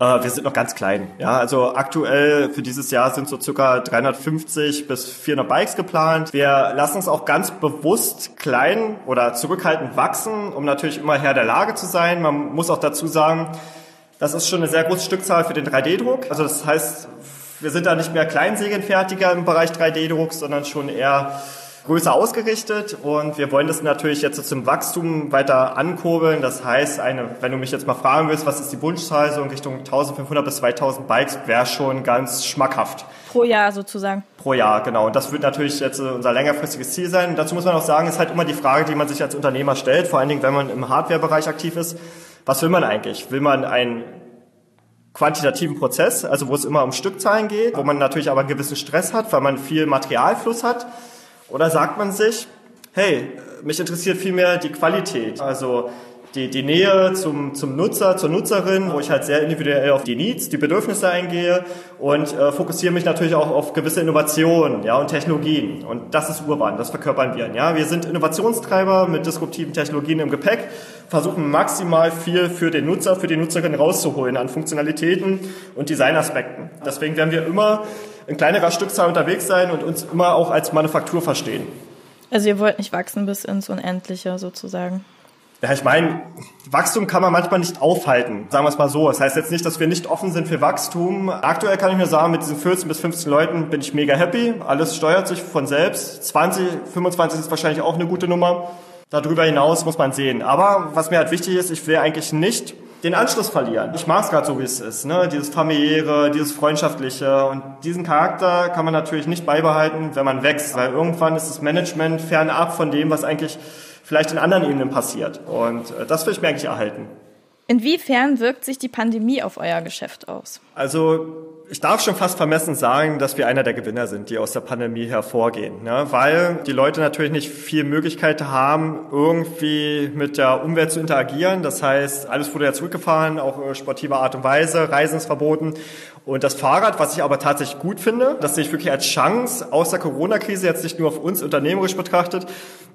Äh, wir sind noch ganz klein. Ja, also aktuell für dieses Jahr sind so circa 350 bis 400 Bikes geplant. Wir lassen uns auch ganz bewusst klein oder zurückhaltend wachsen, um natürlich immer Herr der Lage zu sein. Man muss auch dazu sagen, das ist schon eine sehr große Stückzahl für den 3D-Druck. Also das heißt, wir sind da nicht mehr Kleinsägenfertiger im Bereich 3D-Druck, sondern schon eher größer ausgerichtet und wir wollen das natürlich jetzt zum Wachstum weiter ankurbeln. Das heißt, eine, wenn du mich jetzt mal fragen willst, was ist die Wunschzahl, so in Richtung 1500 bis 2000 Bikes, wäre schon ganz schmackhaft. Pro Jahr sozusagen. Pro Jahr, genau. Und das wird natürlich jetzt unser längerfristiges Ziel sein. Und dazu muss man auch sagen, ist halt immer die Frage, die man sich als Unternehmer stellt, vor allen Dingen, wenn man im Hardware-Bereich aktiv ist. Was will man eigentlich? Will man einen quantitativen Prozess, also wo es immer um Stückzahlen geht, wo man natürlich aber einen gewissen Stress hat, weil man viel Materialfluss hat? Oder sagt man sich, hey, mich interessiert vielmehr die Qualität, also die, die Nähe zum, zum Nutzer, zur Nutzerin, wo ich halt sehr individuell auf die Needs, die Bedürfnisse eingehe und äh, fokussiere mich natürlich auch auf gewisse Innovationen ja, und Technologien. Und das ist Urban, das verkörpern wir. Ja. Wir sind Innovationstreiber mit disruptiven Technologien im Gepäck, versuchen maximal viel für den Nutzer, für die Nutzerin rauszuholen an Funktionalitäten und Designaspekten. Deswegen werden wir immer in kleinerer Stückzahl unterwegs sein und uns immer auch als Manufaktur verstehen. Also ihr wollt nicht wachsen bis ins Unendliche sozusagen. Ja, ich meine, Wachstum kann man manchmal nicht aufhalten, sagen wir es mal so. Das heißt jetzt nicht, dass wir nicht offen sind für Wachstum. Aktuell kann ich mir sagen, mit diesen 14 bis 15 Leuten bin ich mega happy. Alles steuert sich von selbst. 20, 25 ist wahrscheinlich auch eine gute Nummer. Darüber hinaus muss man sehen. Aber was mir halt wichtig ist, ich will eigentlich nicht den Anschluss verlieren. Ich mag es gerade so, wie es ist. Ne? Dieses familiäre, dieses freundschaftliche. Und diesen Charakter kann man natürlich nicht beibehalten, wenn man wächst. Weil irgendwann ist das Management fernab von dem, was eigentlich vielleicht in anderen Ebenen passiert. Und äh, das will ich mir eigentlich erhalten. Inwiefern wirkt sich die Pandemie auf euer Geschäft aus? Also ich darf schon fast vermessen sagen, dass wir einer der Gewinner sind, die aus der Pandemie hervorgehen, ne? weil die Leute natürlich nicht viel Möglichkeit haben, irgendwie mit der Umwelt zu interagieren. Das heißt, alles wurde ja zurückgefahren, auch sportiver Art und Weise, Reisen ist verboten. Und das Fahrrad, was ich aber tatsächlich gut finde, das sehe ich wirklich als Chance aus der Corona-Krise, jetzt nicht nur auf uns unternehmerisch betrachtet,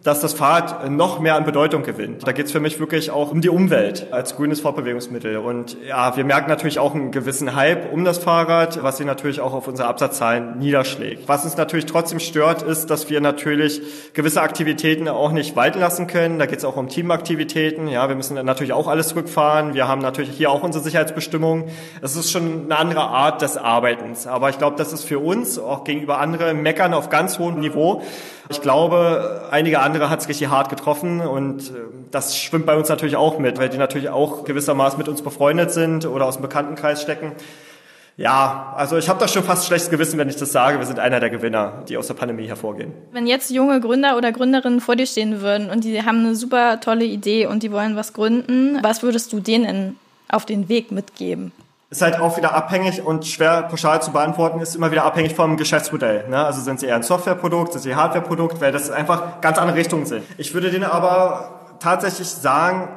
dass das Fahrrad noch mehr an Bedeutung gewinnt. Da geht es für mich wirklich auch um die Umwelt als grünes Fortbewegungsmittel. Und ja, wir merken natürlich auch einen gewissen Hype um das Fahrrad, was sich natürlich auch auf unsere Absatzzahlen niederschlägt. Was uns natürlich trotzdem stört, ist, dass wir natürlich gewisse Aktivitäten auch nicht walten lassen können. Da geht es auch um Teamaktivitäten. Ja, wir müssen natürlich auch alles zurückfahren. Wir haben natürlich hier auch unsere Sicherheitsbestimmungen. Es ist schon eine andere Art des Arbeitens. Aber ich glaube, das ist für uns auch gegenüber anderen Meckern auf ganz hohem Niveau. Ich glaube, einige andere hat es richtig hart getroffen und äh, das schwimmt bei uns natürlich auch mit, weil die natürlich auch gewissermaßen mit uns befreundet sind oder aus dem Bekanntenkreis stecken. Ja, also ich habe da schon fast schlechtes Gewissen, wenn ich das sage. Wir sind einer der Gewinner, die aus der Pandemie hervorgehen. Wenn jetzt junge Gründer oder Gründerinnen vor dir stehen würden und die haben eine super tolle Idee und die wollen was gründen, was würdest du denen auf den Weg mitgeben? Ist halt auch wieder abhängig und schwer pauschal zu beantworten, ist immer wieder abhängig vom Geschäftsmodell. Ne? Also sind sie eher ein Softwareprodukt, sind sie ein Hardwareprodukt, weil das einfach ganz andere Richtungen sind. Ich würde denen aber tatsächlich sagen,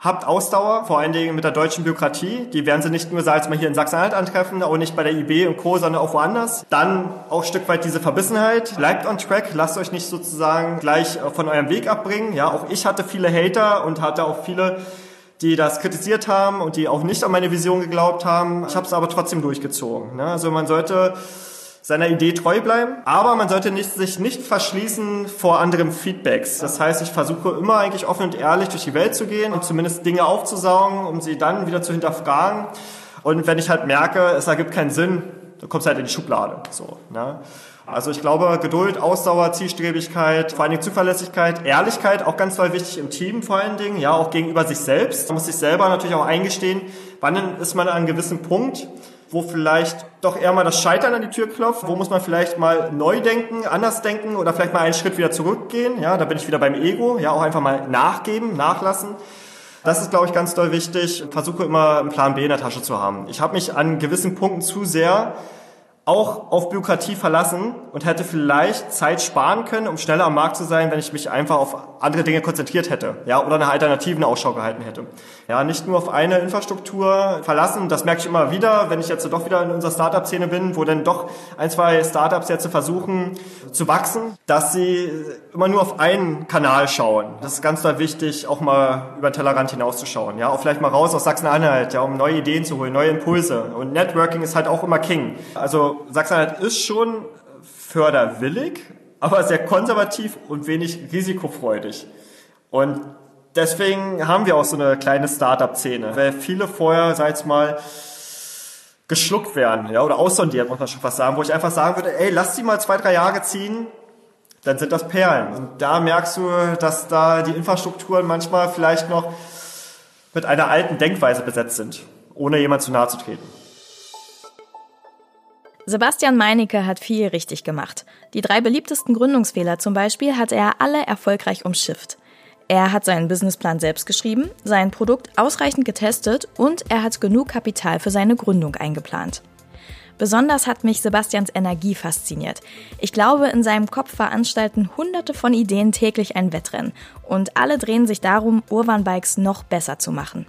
habt Ausdauer, vor allen Dingen mit der deutschen Bürokratie. Die werden sie nicht nur, sag ich mal, hier in Sachsen-Anhalt antreffen, auch nicht bei der IB und Co., sondern auch woanders. Dann auch Stück weit diese Verbissenheit. Bleibt on track, lasst euch nicht sozusagen gleich von eurem Weg abbringen. Ja, auch ich hatte viele Hater und hatte auch viele die das kritisiert haben und die auch nicht an meine Vision geglaubt haben. Ich habe es aber trotzdem durchgezogen. Ne? Also man sollte seiner Idee treu bleiben, aber man sollte nicht, sich nicht verschließen vor anderem Feedbacks. Das heißt, ich versuche immer eigentlich offen und ehrlich durch die Welt zu gehen und zumindest Dinge aufzusaugen, um sie dann wieder zu hinterfragen. Und wenn ich halt merke, es ergibt keinen Sinn, dann kommst du halt in die Schublade. So, ne? Also ich glaube, Geduld, Ausdauer, Zielstrebigkeit, vor allen Dingen Zuverlässigkeit, Ehrlichkeit, auch ganz toll wichtig im Team vor allen Dingen, ja, auch gegenüber sich selbst. Man muss sich selber natürlich auch eingestehen, wann ist man an einem gewissen Punkt, wo vielleicht doch eher mal das Scheitern an die Tür klopft, wo muss man vielleicht mal neu denken, anders denken oder vielleicht mal einen Schritt wieder zurückgehen, ja, da bin ich wieder beim Ego, ja, auch einfach mal nachgeben, nachlassen. Das ist, glaube ich, ganz doll wichtig. Ich versuche immer einen Plan B in der Tasche zu haben. Ich habe mich an gewissen Punkten zu sehr auch auf Bürokratie verlassen und hätte vielleicht Zeit sparen können, um schneller am Markt zu sein, wenn ich mich einfach auf andere Dinge konzentriert hätte, ja, oder nach Alternativen Ausschau gehalten hätte. Ja, nicht nur auf eine Infrastruktur verlassen, das merke ich immer wieder, wenn ich jetzt doch wieder in unserer Startup-Szene bin, wo dann doch ein, zwei Startups jetzt versuchen zu wachsen, dass sie immer nur auf einen Kanal schauen. Das ist ganz da wichtig, auch mal über den Tellerrand hinauszuschauen, ja, auch vielleicht mal raus aus Sachsen-Anhalt, ja, um neue Ideen zu holen, neue Impulse. Und Networking ist halt auch immer King. Also Sachsen-Anhalt ist schon förderwillig, aber sehr konservativ und wenig risikofreudig. Und deswegen haben wir auch so eine kleine Startup-Szene, weil viele vorher, sag ich mal, geschluckt werden, ja, oder aussondiert, muss man schon fast sagen, wo ich einfach sagen würde, ey, lass die mal zwei, drei Jahre ziehen, dann sind das Perlen. Und da merkst du, dass da die Infrastrukturen manchmal vielleicht noch mit einer alten Denkweise besetzt sind, ohne jemand zu nahe zu treten. Sebastian Meinecke hat viel richtig gemacht. Die drei beliebtesten Gründungsfehler zum Beispiel hat er alle erfolgreich umschifft. Er hat seinen Businessplan selbst geschrieben, sein Produkt ausreichend getestet und er hat genug Kapital für seine Gründung eingeplant. Besonders hat mich Sebastians Energie fasziniert. Ich glaube, in seinem Kopf veranstalten hunderte von Ideen täglich ein Wettrennen und alle drehen sich darum, Urban-Bikes noch besser zu machen.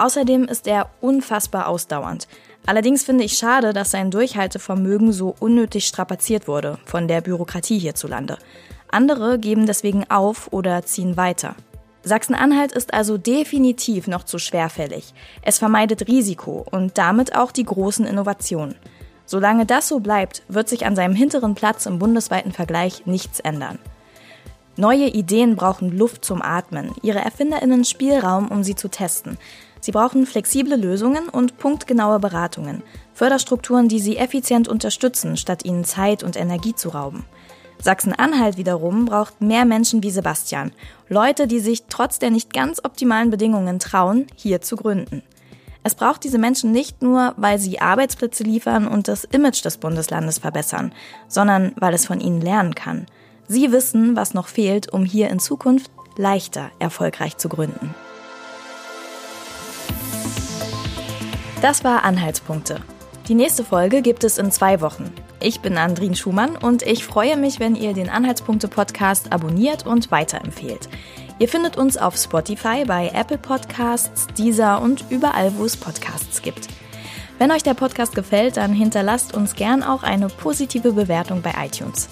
Außerdem ist er unfassbar ausdauernd. Allerdings finde ich schade, dass sein Durchhaltevermögen so unnötig strapaziert wurde von der Bürokratie hierzulande. Andere geben deswegen auf oder ziehen weiter. Sachsen-Anhalt ist also definitiv noch zu schwerfällig. Es vermeidet Risiko und damit auch die großen Innovationen. Solange das so bleibt, wird sich an seinem hinteren Platz im bundesweiten Vergleich nichts ändern. Neue Ideen brauchen Luft zum Atmen, ihre Erfinderinnen Spielraum, um sie zu testen. Sie brauchen flexible Lösungen und punktgenaue Beratungen, Förderstrukturen, die sie effizient unterstützen, statt ihnen Zeit und Energie zu rauben. Sachsen-Anhalt wiederum braucht mehr Menschen wie Sebastian, Leute, die sich trotz der nicht ganz optimalen Bedingungen trauen, hier zu gründen. Es braucht diese Menschen nicht nur, weil sie Arbeitsplätze liefern und das Image des Bundeslandes verbessern, sondern weil es von ihnen lernen kann. Sie wissen, was noch fehlt, um hier in Zukunft leichter erfolgreich zu gründen. Das war Anhaltspunkte. Die nächste Folge gibt es in zwei Wochen. Ich bin Andrin Schumann und ich freue mich, wenn ihr den Anhaltspunkte-Podcast abonniert und weiterempfehlt. Ihr findet uns auf Spotify, bei Apple Podcasts, Deezer und überall, wo es Podcasts gibt. Wenn euch der Podcast gefällt, dann hinterlasst uns gern auch eine positive Bewertung bei iTunes.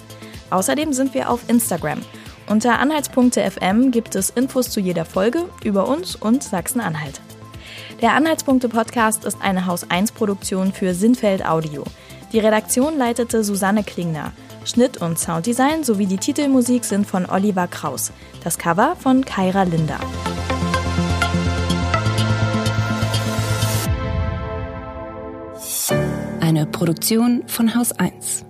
Außerdem sind wir auf Instagram. Unter Anhaltspunkte FM gibt es Infos zu jeder Folge über uns und Sachsen-Anhalt. Der Anhaltspunkte-Podcast ist eine Haus-1-Produktion für Sinnfeld Audio. Die Redaktion leitete Susanne Klingner. Schnitt und Sounddesign sowie die Titelmusik sind von Oliver Kraus. Das Cover von Kaira Linder. Eine Produktion von Haus 1.